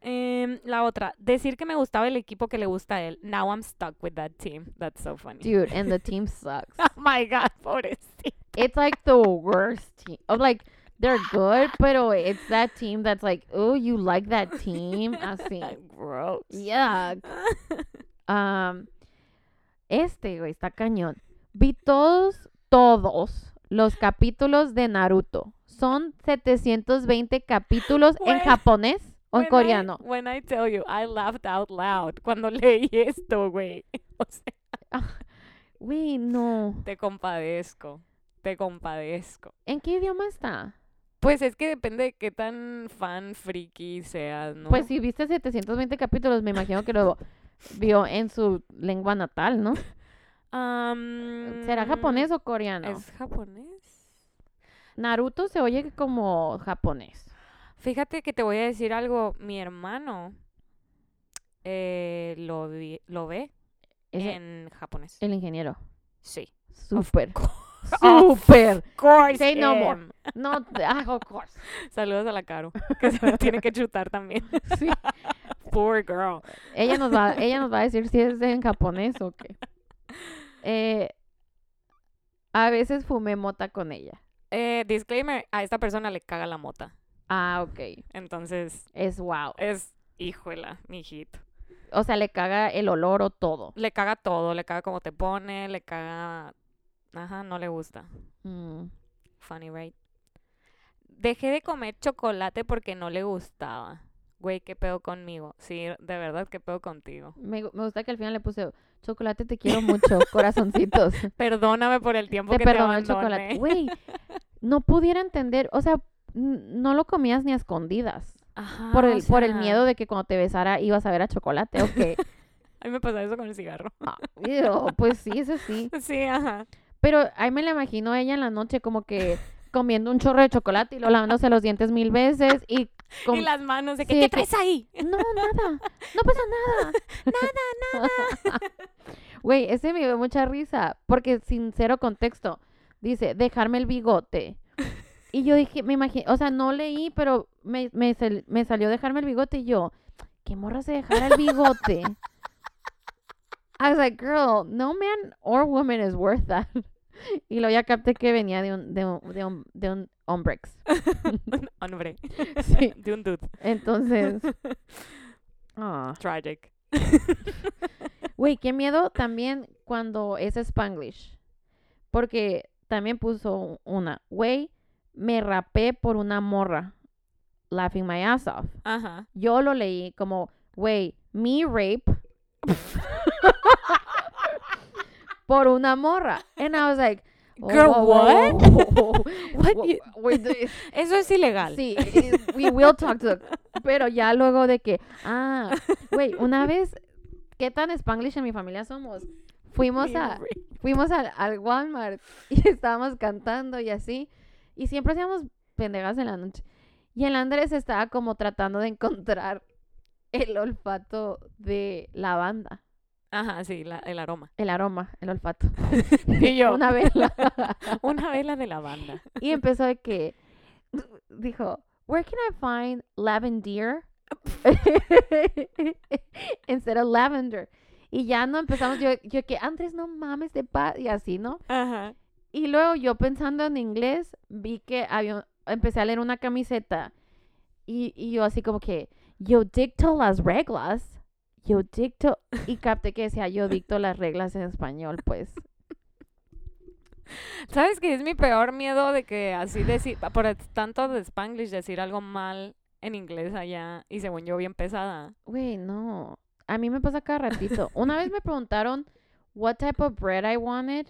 Em, la otra, decir que me gustaba el equipo que le gusta a él. Now I'm stuck with that team. That's so funny. Dude, and the team sucks. Oh my God, pobrecito. it's like the worst team. Of like they're good, pero it's that team that's like, oh, you like that team, así. Gross. Yuck. Um, este, güey, está cañón. Vi todos, todos los capítulos de Naruto. Son 720 capítulos en japonés o en When I- coreano. when I tell you, I laughed out loud cuando leí esto, güey. O sea, Güey, no. te compadezco. Te compadezco. ¿En qué idioma está? Pues es que depende de qué tan fan friki seas, ¿no? Pues si viste 720 capítulos, me imagino que lo vio en su lengua natal, ¿no? Am, ¿Será japonés o coreano? ¿Es japonés? Naruto se oye como japonés. Fíjate que te voy a decir algo. Mi hermano eh, lo, vi- lo ve Es en japonés. el ingeniero. Sí. Súper. Súper. Say no more. em. No, ah, of course. Saludos a la Caro, que se me tiene que chutar también. Sí. Poor girl. Ella nos va, ella nos va a decir si es en japonés o qué. Eh, a veces fumé mota con ella. Eh, disclaimer, a esta persona le caga la mota. Ah, ok. Entonces, Es wow. es, híjola, mi hijito. O sea, le caga el olor o todo. Le caga todo, le caga cómo te pone, le caga... Ajá, no le gusta. Mm. Funny, right? Dejé de comer chocolate porque no le gustaba. Güey, qué pedo conmigo. Sí, de verdad, qué pedo contigo. Me, me gusta que al final le puse chocolate, te quiero mucho, corazoncitos. Perdóname por el tiempo Te que te perdono el chocolate. abandoné. Güey, no pudiera entender, o sea, no lo comías ni a escondidas. Ajá, por o el, por el miedo de que cuando te besara ibas a ver a chocolate, o que, A mí me pasa eso con el cigarro. ah, ew, pues sí, eso sí. Sí, ajá. Pero ahí me la imagino a ella en la noche como que comiendo un chorro de chocolate y luego lavándose los dientes mil veces y con... Y las manos de que, sí, ¿qué traes ahí? No, nada, no pasa nada. Nada, nada. Güey, ese me dio mucha risa porque sin cero contexto dice, dejarme el bigote. Y yo dije, me imagino, o sea, no leí, pero me, me, sal- me salió dejarme el bigote y yo, ¿qué morra se dejara el bigote? I was like, girl, no man or woman is worth that. Y luego ya capté que venía de un, de un, de un, de un hombrex. Hombre, Sí. de un dude. Entonces, ah. Tragic. Güey, qué miedo también cuando es Spanglish. Porque también puso una, güey, me rapé por una morra. Laughing my ass off. Ajá. Yo lo leí como, güey, me rape por una morra. And I was like, oh, Girl, whoa, what? What Wha- you- Eso es ilegal. Sí, eh, we will talk to Pero ya luego de que, ah, güey, una vez, ¿qué tan Spanglish en mi familia somos? Fuimos a, fuimos al, al Walmart y estábamos cantando y así. Y siempre hacíamos pendejas en la noche. Y el Andrés estaba como tratando de encontrar el olfato de la banda. Ajá, sí, la- el aroma. El aroma, el olfato. Y yo, Una vela. una vela de lavanda. y empezó de que, dijo, where can I find lavender? Instead of lavender. Y ya no empezamos, yo, yo que, Andrés, no mames de paz, y así, ¿no? Ajá. Y luego yo pensando en inglés, vi que había, empecé a leer una camiseta y, y yo así como que, yo dicto las reglas, yo dicto, y capté que decía, yo dicto las reglas en español, pues. ¿Sabes qué es mi peor miedo de que así decir, por tanto de Spanglish, decir algo mal en inglés allá y según yo bien pesada? Güey, no, a mí me pasa cada ratito. Una vez me preguntaron what type of bread I wanted,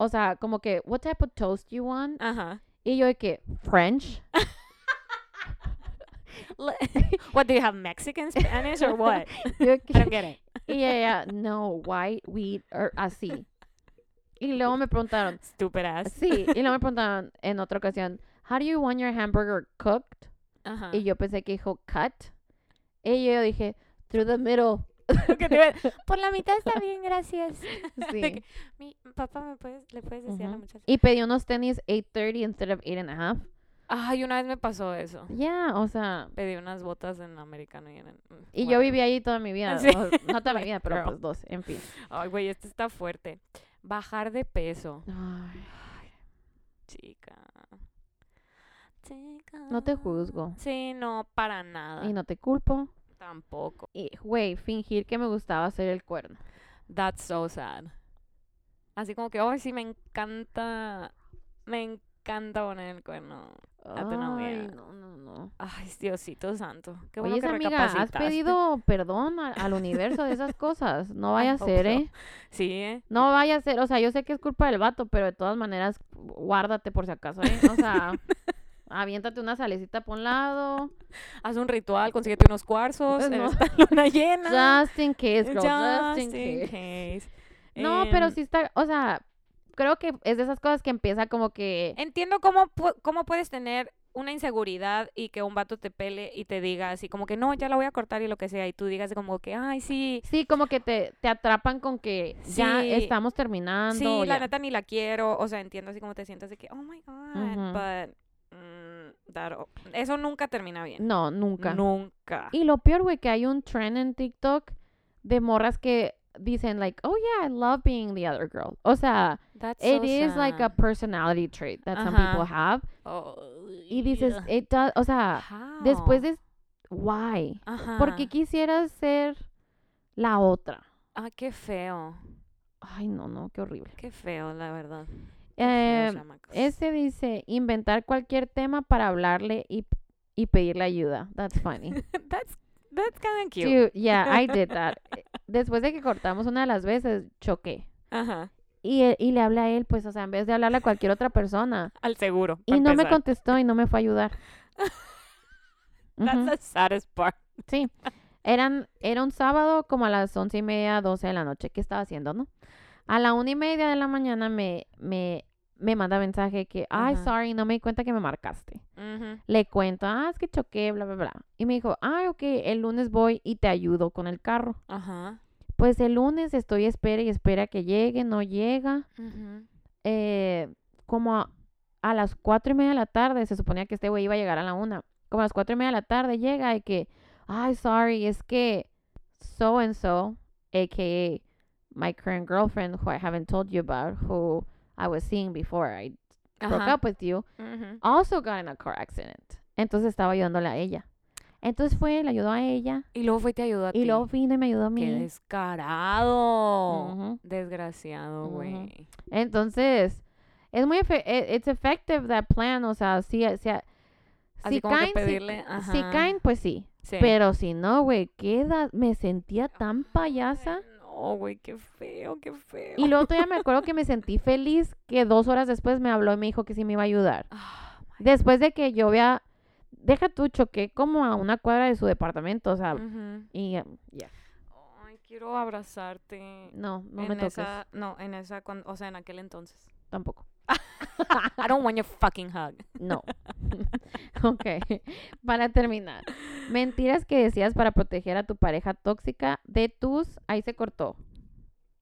o sea, como que, what type of toast you want, Ajá. y yo de que, French. What do you have Mexican Spanish or what? Yo de I que, don't get it. Y ella, no, white, wheat, or así. Y luego me preguntaron, Stupid ass. sí, y luego me preguntaron en otra ocasión, how do you want your hamburger cooked? Y yo pensé que dijo cut. Y yo dije, through the middle. Por la mitad está bien, gracias. Sí. Que, Mi papá, ¿me puedes, le puedes decir a la muchacha? Y pedí unos tenis 8.30 instead of 8 and a half. Ay, una vez me pasó eso. Ya, o sea, Pedí unas botas en americano y en... y yo viví ahí toda mi vida. Sí. o- no toda mi vida, pero girl. pues dos, en fin. Ay, güey, este está fuerte. Bajar de peso. Ay. chica. Chica. No te juzgo. Sí, no, para nada. Y no te culpo. Tampoco. Y, güey, fingir que me gustaba hacer el cuerno. That's so sad. Así como que, ay, sí, me encanta. Me encanta poner el cuerno. A tu novia. No, no, no. Ay, Diosito santo. Qué bueno Oye, que amiga, ¿has pedido perdón a- al universo de esas cosas? No vaya a ser, so. ¿eh? Sí, ¿eh? No vaya a ser, o sea, yo sé que es culpa del vato, pero de todas maneras, guárdate por si acaso, ¿eh? O sea, aviéntate una salecita por un lado. Haz un ritual, consíguete unos cuarzos en No. esta luna llena. Just in case, girl, just, Just in in case. case. No, pero Em, sí está, o sea, creo que es de esas cosas que empieza como que... Entiendo cómo, cómo puedes tener una inseguridad y que un vato te pele y te diga así como que no, ya la voy a cortar y lo que sea, y tú digas como que, ay, sí, Sí, como que te, te atrapan con que ya estamos terminando. sí, la ya. neta ni la quiero, o sea, entiendo así como te sientes de que, oh my God, but mm, eso nunca termina bien. No, nunca. Nunca. Y lo peor, güey, que hay un trend en TikTok de morras que dicen like, oh yeah, I love being the other girl. O sea, That's it so is like a personality trait that some people have. Oh, Y dices, ugh. it does, o sea, después de, why? Ajá. ¿Por qué quisieras ser la otra? Ah, qué feo. Ay, no, no, qué horrible. Qué feo, la verdad. Eh, chamacos. Este dice, inventar cualquier tema para hablarle y, y pedirle ayuda. That's funny. that's that's kind of cute. Dude, yeah, I did that. Eh, Después de que cortamos una de las veces, choqué. Ajá. Y, e- y le hablé a él, pues, o sea, en vez de hablarle a cualquier otra persona. Al seguro. Y no me contestó y no me fue a ayudar. That's Ujú, the saddest part. Sí. Eran, era un sábado como a las once y media, doce de la noche. ¿Qué estaba haciendo, no? A la una y media de la mañana me, me, me manda mensaje que, ay, Ajá. sorry, no me di cuenta que me marcaste. Ujú. Le cuento, ah, es que choqué, bla, bla, bla. Y me dijo, ah, ok, el lunes voy y te ayudo con el carro. Ajá. Pues el lunes estoy espera y espera que llegue, no llega. Eh, como a, a las cuatro y media de la tarde, se suponía que este güey iba a llegar a la una. Como a las cuatro y media de la tarde llega y que, ay, sorry, es que so and so, aka my current girlfriend, who I haven't told you about, who I was seeing before I broke Ajá. up with you, Ujú. also got in a car accident. Entonces estaba ayudándole a ella. Entonces fue, le ayudó a ella. Y luego fue y te ayudó a ti. Y luego vino y me ayudó a Qué mí. descarado. Ujú. Desgraciado, güey. Entonces, es muy efe- e- it's effective that plan, o sea, si, si, Así si como caen, si- pedirle, si, caen, pues sí. Sí. Pero si no, güey, queda, me sentía tan payasa. No, güey, qué feo, qué feo. Y luego todavía me acuerdo que me sentí feliz que dos horas después me habló y me dijo que sí me iba a ayudar. Ah, Después de que yo había, deja tú, choqué como a una cuadra de su departamento, o sea, y ya, Ay, quiero abrazarte. no, no en me toques, esa, no, en esa, o sea, en aquel entonces. tampoco. I don't want your fucking hug. No. ok. Para terminar. Mentiras que decías para proteger a tu pareja tóxica de tus... Ahí se cortó.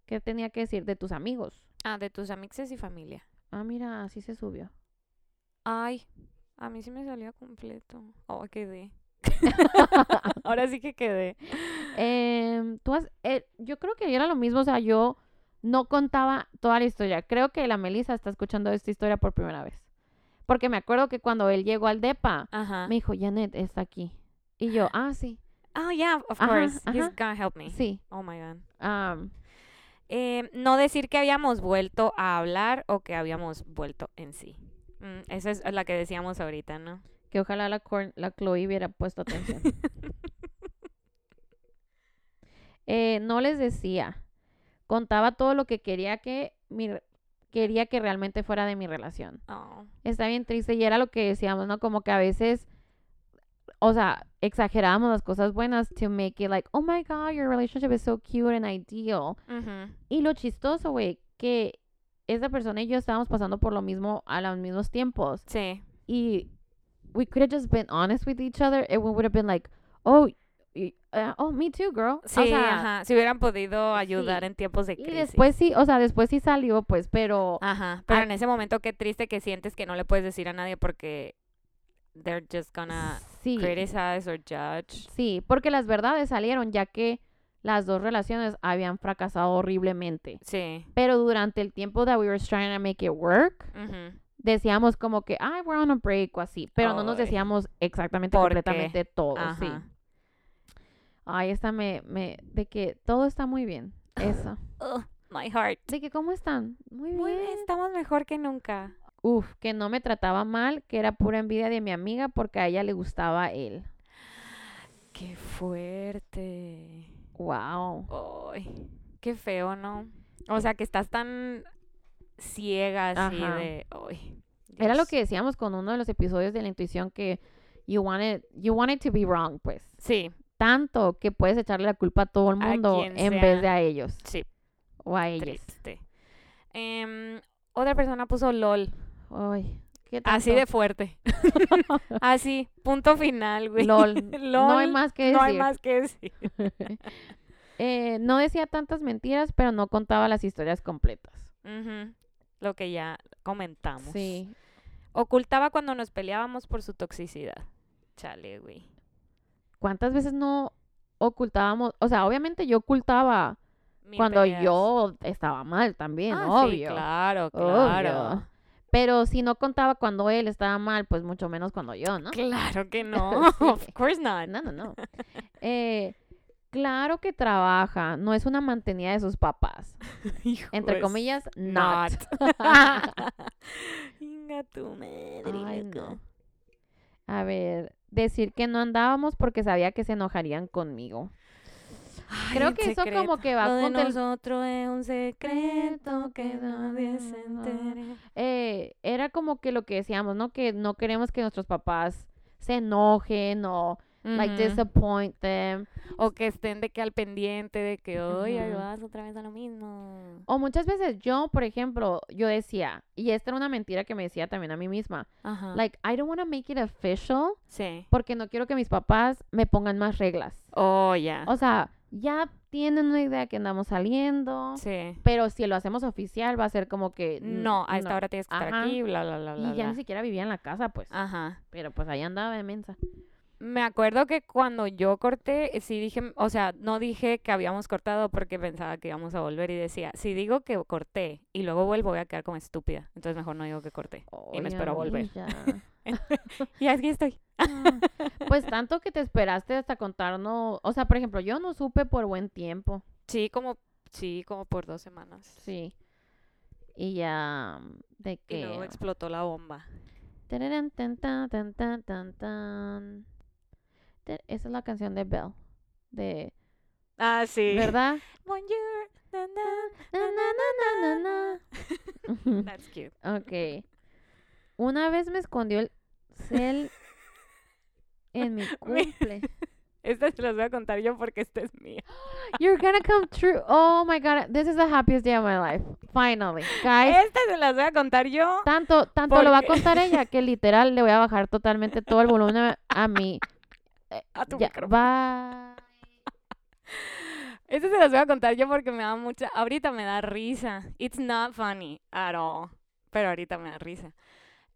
¿Qué tenía que decir? De tus amigos. Ah, de tus amixes y familia. Ah, mira, así se subió. Ay, a mí sí me salía completo. Oh, quedé. Ahora sí que quedé. Em, tú has- eh, yo creo que era lo mismo. O sea, yo no contaba toda la historia. Creo que la Melissa está escuchando esta historia por primera vez. Porque me acuerdo que cuando él llegó al DEPA, Ajá. me dijo, Janet, está aquí. Y yo, ah, sí, Oh, yeah, of Ajá, course. He's ajá. gonna help me. sí. Oh my god. Eh, no decir que habíamos vuelto a hablar o que habíamos vuelto en sí. Mm, esa es la que decíamos ahorita, ¿no? que ojalá la, Cor- la Chloe hubiera puesto atención. Eh, no les decía. Contaba todo lo que quería que mi quería que realmente fuera de mi relación. Oh. Está bien triste y era lo que decíamos, ¿no? Como que a veces, o sea, exagerábamos las cosas buenas to make it like, oh my god, your relationship is so cute and ideal. Ujú. Y lo chistoso, güey, que esa persona y yo estábamos pasando por lo mismo a los mismos tiempos. Sí. y we could have just been honest with each other, it would have been like, oh, y- uh, oh, me too, girl. Sí, o sea, ajá. Si hubieran podido ayudar sí. en tiempos de y crisis. después sí, o sea, después sí salió, pues, pero Ajá. Pero en ese momento qué triste que sientes que no le puedes decir a nadie porque they're just gonna sí, criticize or judge. sí, porque las verdades salieron ya que las dos relaciones habían fracasado horriblemente. Sí. Pero durante el tiempo that we were trying to make it work, decíamos como que, ay, we're on a break o así, pero no nos decíamos exactamente completamente todo, sí. Ay, esta me, me, de que todo está muy bien, eso. Ugh, my heart. De que, ¿cómo están? Muy Muy bien. bien, estamos mejor que nunca. Uf, que no me trataba mal, que era pura envidia de mi amiga porque a ella le gustaba él. Qué fuerte. Wow. Ay, qué feo, ¿no? O sea, que estás tan ciega así Ajá. de... Ay, Era lo que decíamos con uno de los episodios de la intuición que you want it, you want it to be wrong, pues. Sí, Tanto que puedes echarle la culpa a todo el mundo en sea. vez de a ellos sí, o a ellos. triste. Em, otra persona puso LOL. Ay, ¿qué Así de fuerte. Así, punto final, güey. LOL. No hay más que decir. No hay más que decir. Eh, no decía tantas mentiras, pero no contaba las historias completas. Lo que ya comentamos. Sí. Ocultaba cuando nos peleábamos por su toxicidad. Chale, güey. ¿Cuántas veces no ocultábamos? O sea, obviamente yo ocultaba cuando peleas. yo estaba mal también, Ah, sí, obvio. claro, claro. Obvio. Pero si no contaba cuando él estaba mal, pues mucho menos cuando yo, ¿no? Claro que no. Sí. Of course not. No, no, no. Eh, claro que trabaja, no es una mantenida de sus papás. Entre comillas, not. Inga tu madre. Ay, loco. no. A ver, decir que no andábamos porque sabía que se enojarían conmigo. Ay, Creo que eso secreto. como que va Lo de con el- nosotros es un secreto que nadie se entere. Eh, era como que lo que decíamos, ¿no? Que no queremos que nuestros papás se enojen o like disappoint them. O que estén de que al pendiente de que hoy ahí Ujú. vas otra vez a lo mismo. O muchas veces yo, por ejemplo, yo decía, y esta era una mentira que me decía también a mí misma, like I don't want to make it official sí. porque no quiero que mis papás me pongan más reglas. Oh, ya. O sea, ya tienen una idea que andamos saliendo, sí. pero si lo hacemos oficial va a ser como que No, a esta hora tienes que estar Ajá. aquí, bla, bla, bla, bla. y ya bla. ni siquiera vivía en la casa, pues. Ajá. Pero pues ahí andaba de mensa. Me acuerdo que cuando yo corté, eh, sí dije, o sea, no dije que habíamos cortado porque pensaba que íbamos a volver y decía, si digo que corté y luego vuelvo voy a quedar como estúpida. Entonces mejor no digo que corté. Y me espero volver. Y aquí estoy. Ah, pues tanto que te esperaste hasta contarnos, o sea, por ejemplo, yo no supe por buen tiempo, Sí, como, sí, como por dos semanas. sí. Y ya mm, de Y luego que explotó la bomba. Tan, tan, tan, tan, tan, tan. Esa es la canción de Belle. De, Ah, sí. ¿verdad? Bonjour. na, na, Na, na. That's cute. ok. Una vez me escondió el cel en mi cumple. Esta se las voy a contar yo porque esta es mía. You're gonna come true. Oh my god, this is the happiest day of my life. Finally, guys. Esta se las voy a contar yo. Tanto, tanto lo va a Porque- contar ella que literal le voy a bajar totalmente todo el volumen a, a mi. A tu Ya, micrófono. va. Esta se las voy a contar yo porque me da mucha. Ahorita me da risa. It's not funny at all. Pero ahorita me da risa.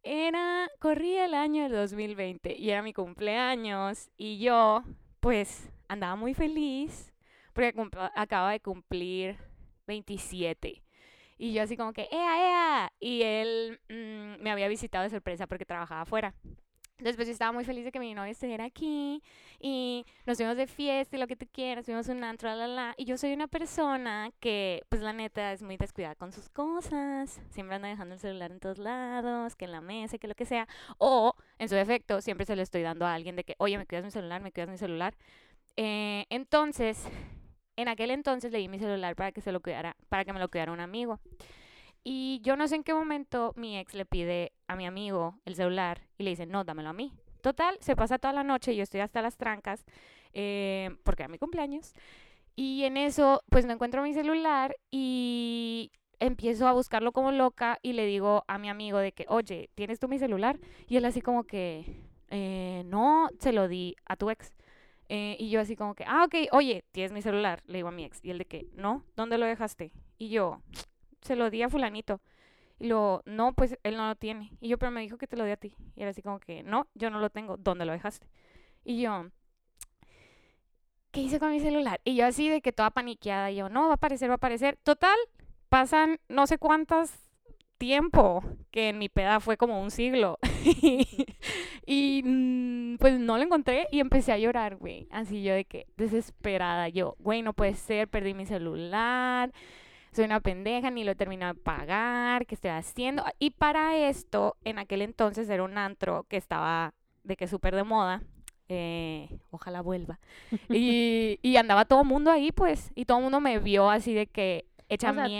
Era. Corría el año del 2020 y era mi cumpleaños. Y yo, pues, andaba muy feliz. Porque acaba de cumplir 27. Y yo así como que, ¡ea, ea! Y él mm, me había visitado de sorpresa porque trabajaba afuera. Después yo estaba muy feliz de que mi novio estuviera aquí y nos fuimos de fiesta y lo que tú quieras, fuimos un antro, la, la, la. Y yo soy una persona que, pues la neta, es muy descuidada con sus cosas. Siempre anda dejando el celular en todos lados, que en la mesa, que lo que sea. O, en su defecto, siempre se lo estoy dando a alguien de que, oye, me cuidas mi celular, me cuidas mi celular. Eh, entonces, en aquel entonces le di mi celular para que se lo cuidara, para que me lo cuidara un amigo. Y yo no sé en qué momento mi ex le pide a mi amigo el celular y le dice, no, dámelo a mí. Total, se pasa toda la noche, yo estoy hasta las trancas, eh, porque era mi cumpleaños. Y en eso, pues no encuentro mi celular y empiezo a buscarlo como loca y le digo a mi amigo de que, oye, ¿tienes tú mi celular? Y él así como que, "Eh, no, se lo di a tu ex. Eh, y yo así como que, ah, ok, oye, tienes mi celular, le digo a mi ex. Y él de que, no, ¿dónde lo dejaste? Y yo, se lo di a fulanito. Y luego, no, pues él no lo tiene. Y yo, pero me dijo que te lo di a ti. Y era así como que, no, yo no lo tengo. ¿Dónde lo dejaste? Y yo, ¿qué hice con mi celular? Y yo así de que toda paniqueada. Yo, no, va a aparecer, va a aparecer. Total, pasan no sé cuántas tiempo, que en mi peda fue como un siglo. y mm, pues no lo encontré y empecé a llorar, güey. Así yo de que desesperada. Yo, güey, no puede ser, perdí mi celular. Soy una pendeja, ni lo he terminado de pagar, ¿qué estoy haciendo? Y para esto, en aquel entonces era un antro que estaba de que súper de moda. eh, ojalá vuelva. y, y andaba todo el mundo ahí, pues. Y todo el mundo me vio así de que hecha O sea, tú-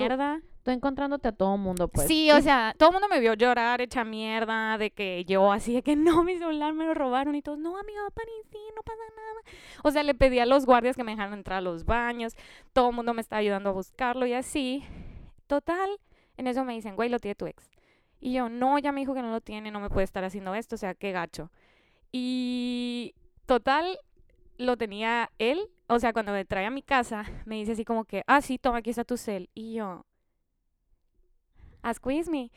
Estoy encontrándote a todo mundo, pues. Sí, o sea, todo el mundo me vio llorar, hecha mierda, de que yo así de que no, mi celular me lo robaron y todos, no, amiga, sí, no pasa nada. O sea, le pedí a los guardias que me dejaran entrar a los baños, todo el mundo me está ayudando a buscarlo y así. Total, en eso me dicen, güey, lo tiene tu ex. Y yo, no, ya me dijo que no lo tiene, no me puede estar haciendo esto, o sea, qué gacho. Y total, lo tenía él, o sea, cuando me trae a mi casa, me dice así como que, ah, sí, toma, aquí está tu cel. Y yo, squeeze me.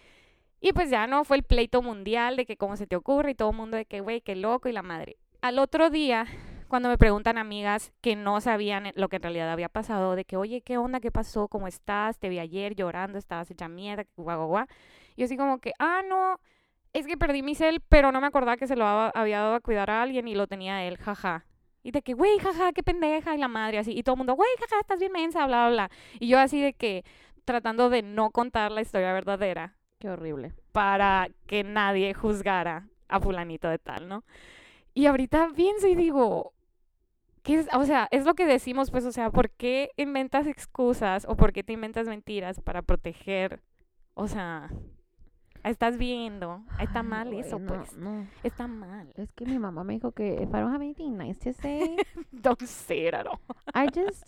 Y pues ya no fue el pleito mundial de que cómo se te ocurre y todo el mundo de que, güey, qué loco y la madre. Al otro día, cuando me preguntan amigas que no sabían lo que en realidad había pasado, de que, oye, ¿qué onda? ¿Qué pasó? ¿Cómo estás? Te vi ayer llorando, estabas hecha mierda, guau, guau, guau. Yo así como que, ah, no, es que perdí mi cel, pero no me acordaba que se lo había dado a cuidar a alguien y lo tenía él, jaja. Y de que, güey, jaja, qué pendeja, y la madre así. Y todo el mundo, güey, jaja, estás bien mensa, bla, bla, bla. Y yo así de que, tratando de no contar la historia verdadera Qué horrible. para que nadie juzgara a fulanito de tal, ¿no? Y ahorita pienso y digo, ¿qué es? O sea, es lo que decimos, pues, o sea, ¿por qué inventas excusas o por qué te inventas mentiras para proteger? O sea, estás viendo, está Ay, mal eso, no, pues, No, está mal. es que mi mamá me dijo que if I don't have anything nice to say, Don't say it at all. I just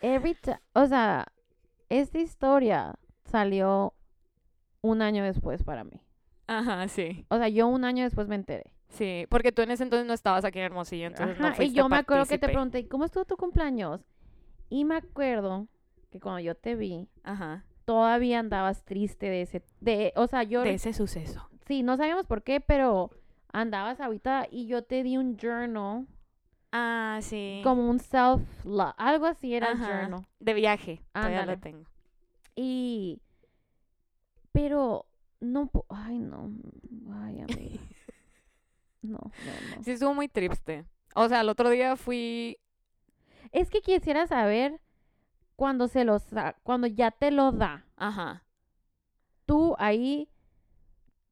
every time, o sea, esta historia salió un año después para mí. Ajá, sí, O sea, yo un año después me enteré. sí, porque tú en ese entonces no estabas aquí en Hermosillo, entonces no Ajá, y fuiste yo me acuerdo que te pregunté, ¿cómo estuvo tu cumpleaños? Y me acuerdo que cuando yo te vi, Ajá, todavía andabas triste de ese, de, o sea, yo, de ese suceso. sí, no sabíamos por qué, pero andabas ahorita y yo te di un journal, Ah, sí. como un self love, algo así era el journal. De viaje, todavía lo tengo. Y, pero, no, ay, no, ay, amiga. No, no, no. Sí, estuvo muy triste. O sea, el otro día fui. Es que quisiera saber cuando se lo, sa- cuando ya te lo da. Ajá. tú ahí,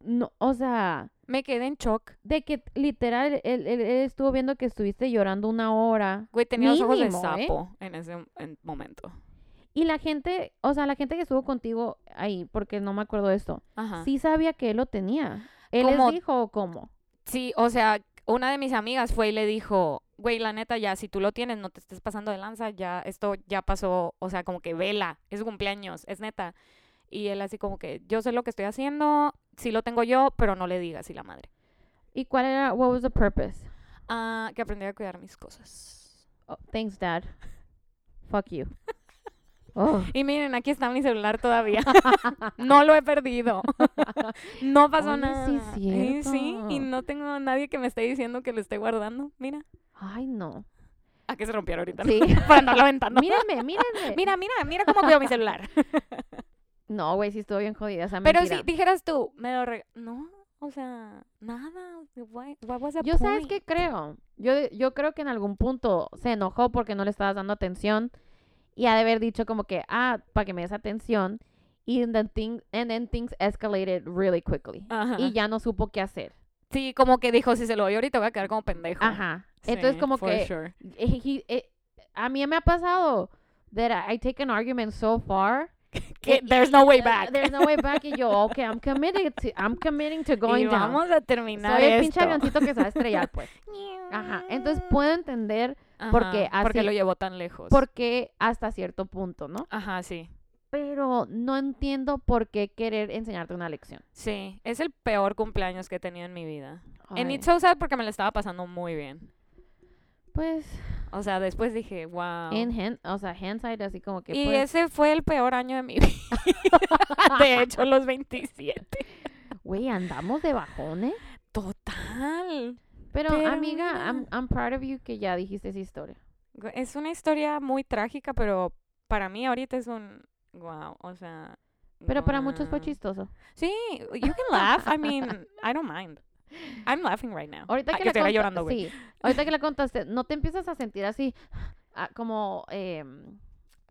no, o sea, Me quedé en shock. de que literal él, él- él estuvo viendo que estuviste llorando una hora Güey, tenía los ojos de ¿eh? sapo en ese en- momento. y la gente, o sea, la gente que estuvo contigo ahí, porque no me acuerdo de esto, Ajá. sí sabía que él lo tenía. ¿Él les Como- dijo o cómo? Sí, o sea, una de mis amigas fue y le dijo, güey, la neta, ya, si tú lo tienes, no te estés pasando de lanza, ya, esto ya pasó, o sea, como que vela, es cumpleaños, es neta. Y él así como que, yo sé lo que estoy haciendo, sí lo tengo yo, pero no le digas, y la madre. ¿Y cuál era, what was the purpose? Ah, que aprendí a cuidar mis cosas. Oh, thanks, dad. Fuck you. Oh, Y miren, aquí está mi celular todavía. no lo he perdido. no pasó nada. sí Y sí, y no tengo a nadie que me esté diciendo que lo esté guardando. Mira. ay, no. A que se rompió ahorita. Sí. Para andarlo aventando. mírenme, mírenme. Mira, mira, mira cómo cuido mi celular. No, güey, sí estuvo bien jodida esa Pero mentira. si dijeras tú, me lo reg- No, o sea, nada. Why- was Yo sabes point? qué creo. Yo, yo creo que en algún punto se enojó porque no le estabas dando atención y ha de haber dicho como que, ah, para que me des atención. Y then, thing, and then things escalated really quickly. Ajá. Y ya no supo qué hacer. Sí, como que dijo, si se lo doy ahorita voy a quedar como pendejo. Ajá. Entonces Sí, como for que sure. he- he- eh, a mí me ha pasado that I take an argument so far. Que y- there's no way back. There's no way back. Y yo, okay, I'm committed to, I'm committing to going y down. vamos a terminar Soy el pinche avioncito que se va a estrellar, pues. Ajá. Entonces puedo entender porque Ajá, porque así- lo llevó tan lejos. por qué hasta cierto punto, ¿no? Ajá, sí. Pero no entiendo por qué querer enseñarte una lección. Sí, es el peor cumpleaños que he tenido en mi vida. En It's So Sad porque me lo estaba pasando muy bien. Pues, O sea, después dije, wow. en hand, o sea, hindsight, así como que y pues, ese fue el peor año de mi vida. de hecho, los 27. güey, andamos de bajones. Total. Pero, Pero amiga. I'm, I'm proud of you que ya dijiste esa historia. Es una historia muy trágica, pero para mí ahorita es un wow. O sea, Pero para muchos fue Wow. chistoso. Sí, you can laugh. I mean, I don't mind. I'm laughing right now. Ahorita Ah, que, la llorando, güey. Sí, ahorita que la contaste, ¿no te empiezas a sentir así ah, como, em,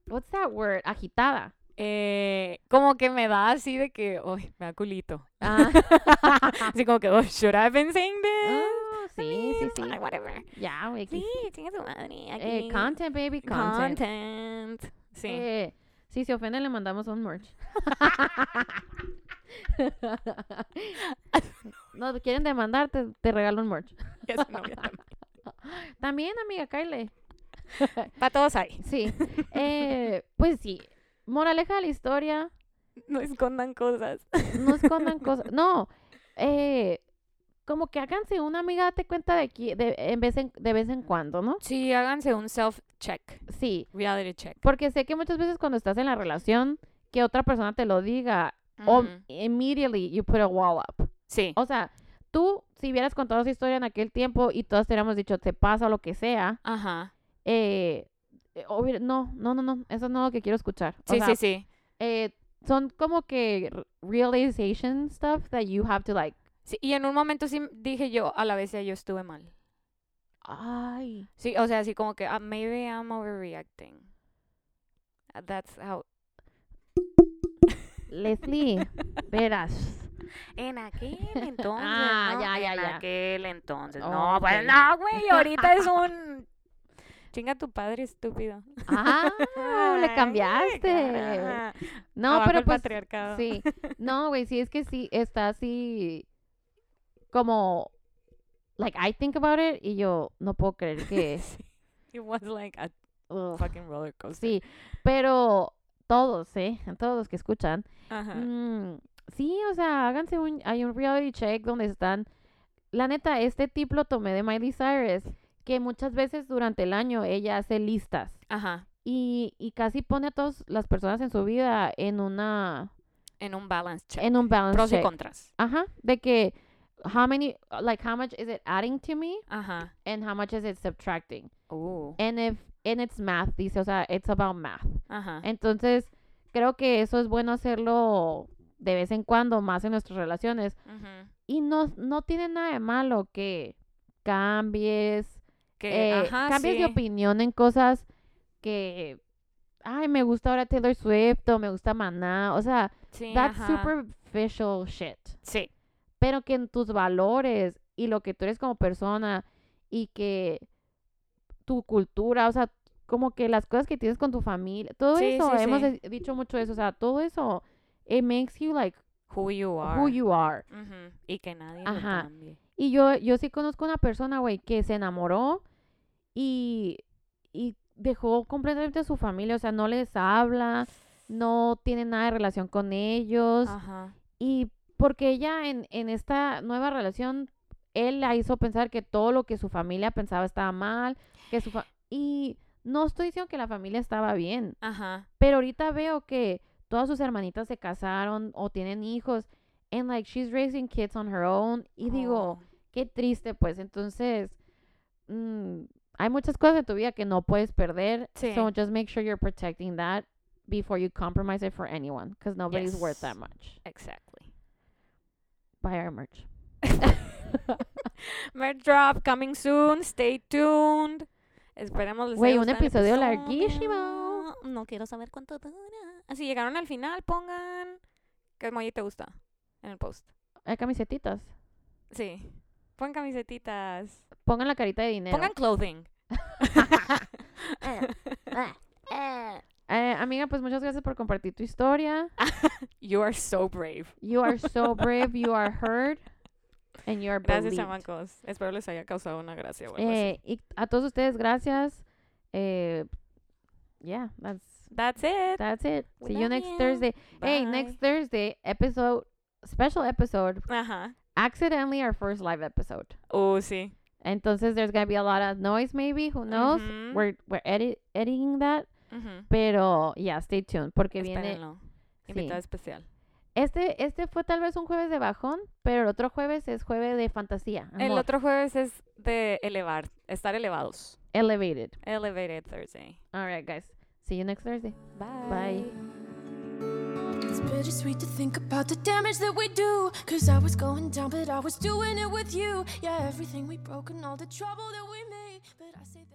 what's that word? Agitada. Eh, como que me da así de que, uy, me da culito. Ah, Así como que, oh, should I have been saying this? I sí, sí, mean, sí. like, whatever. Ya, güey. Sí, que- chinga tu madre. eh, content, baby, content. Content. Sí. Eh, si se le mandamos un merch. no, quieren demandar, te, regalo un merch. Novia también. También, amiga, Kyle. Pa' todos ahí. Sí. Eh, pues sí. Moraleja de la historia. No escondan cosas. No escondan cosas. No. Eh, como que háganse una amiga, date cuenta de, qui- de, en vez en- de vez en cuando, ¿no? Sí, háganse un self-check. Sí. Reality check. Porque sé que muchas veces cuando estás en la relación, que otra persona te lo diga, o Ujú. immediately you put a wall up. Sí. O sea, tú, si hubieras contado esa historia en aquel tiempo y todos te hubiéramos dicho, te pasa lo que sea, Ajá. eh, eh, no, no, no, no, eso no es lo que quiero escuchar. O Sí, sea, sí, sí. eh, son como que realization stuff that you have to like, Sí, Y en un momento sí dije yo, a la vez ya yo estuve mal. ay, Sí, o sea, así como que, ah, maybe I'm overreacting. That's how... Leslie, verás. En aquel entonces, Ah, ¿no? ya, ya, en ya. aquel entonces. Oh, no, pues no, güey, ahorita es un... Chinga tu padre, estúpido. Ah, le cambiaste. No, Abajo pero el pues, patriarcado. sí. No, güey, sí, es que sí, está así como, like, I think about it y yo no puedo creer que, Sí. It was like a fucking roller coaster. sí, pero todos, ¿eh? Todos los que escuchan, Ajá. Mm, sí, o sea, háganse un, hay un reality check donde están, la neta, este tip lo tomé de Miley Cyrus, que muchas veces durante el año ella hace listas Ajá. y, y casi pone a todas las personas en su vida en una, En un balance check. en un balance Pros y check. contras. Ajá, de que, how many, like, how much is it adding to me Ajá. and how much is it subtracting? Uh. And if, and it's math, dice, o sea, it's about math. Ajá. Entonces, creo que eso es bueno hacerlo de vez en cuando, más en nuestras relaciones. Ujú. Y no, no tiene nada de malo que cambies, Que, eh, ajá, cambies de opinión en cosas que, ay, me gusta ahora Taylor Swift o me gusta Maná. O sea, Sí, that's ajá. superficial shit. Sí. Pero que en tus valores y lo que tú eres como persona y que tu cultura, o sea, como que las cosas que tienes con tu familia, todo Sí, eso, sí, hemos sí. dicho mucho eso, o sea, todo eso, it makes you like Who you are. who you are. Y que nadie Ajá. lo cambie. Y yo, yo sí conozco una persona, güey, que se enamoró y, y dejó completamente a su familia, o sea, no les habla, no tiene nada de relación con ellos. Ajá. Y porque ella en, en esta nueva relación, él la hizo pensar que todo lo que su familia pensaba estaba mal, que su fa- y no estoy diciendo que la familia estaba bien, Ajá. pero ahorita veo que todas sus hermanitas se casaron o tienen hijos, and like she's raising kids on her own, y digo, Oh. qué triste, pues entonces mm, hay muchas cosas en tu vida que no puedes perder, Sí. so just make sure you're protecting that before you compromise it for anyone, because nobody's worth that much. Exactly. Buy our merch. Merch drop coming soon. Stay tuned. Esperemos les Güey, un episodio episodio. larguísimo. No quiero saber cuánto dura. Así llegaron al final, pongan qué emoji te gusta en el post. Hay camisetitas. Sí. Pon camisetitas. Pongan la carita de dinero. Pongan clothing. Eh, amiga, pues muchas gracias por compartir tu historia. You are so brave. You are so brave, you are heard, and you are Gracias, chamacos. Espero les haya causado una gracia o algo Eh, y a todos ustedes, gracias. Eh, yeah, that's así. That's it. that's it. We See you next you. Thursday. Hey, Bye. next Thursday episode, special episode, Ajá. accidentally our first live episode. Oh, sí. Entonces there's gonna be a lot of noise, maybe. Who knows? We're we're edit editing that, pero yeah, stay tuned porque viene. Espérenlo. Invitado especial. Este este fue tal vez un jueves de bajón, pero el otro jueves es jueves de fantasía. El amor. otro jueves es de elevar, estar elevados. elevated. Elevated Thursday. All right, guys. See you next Thursday. Bye. Bye. It's bittersweet to think about the damage that we do. Cause I was going down, but I was doing it with you. Yeah, everything we broke and all the trouble that we made. But I say that.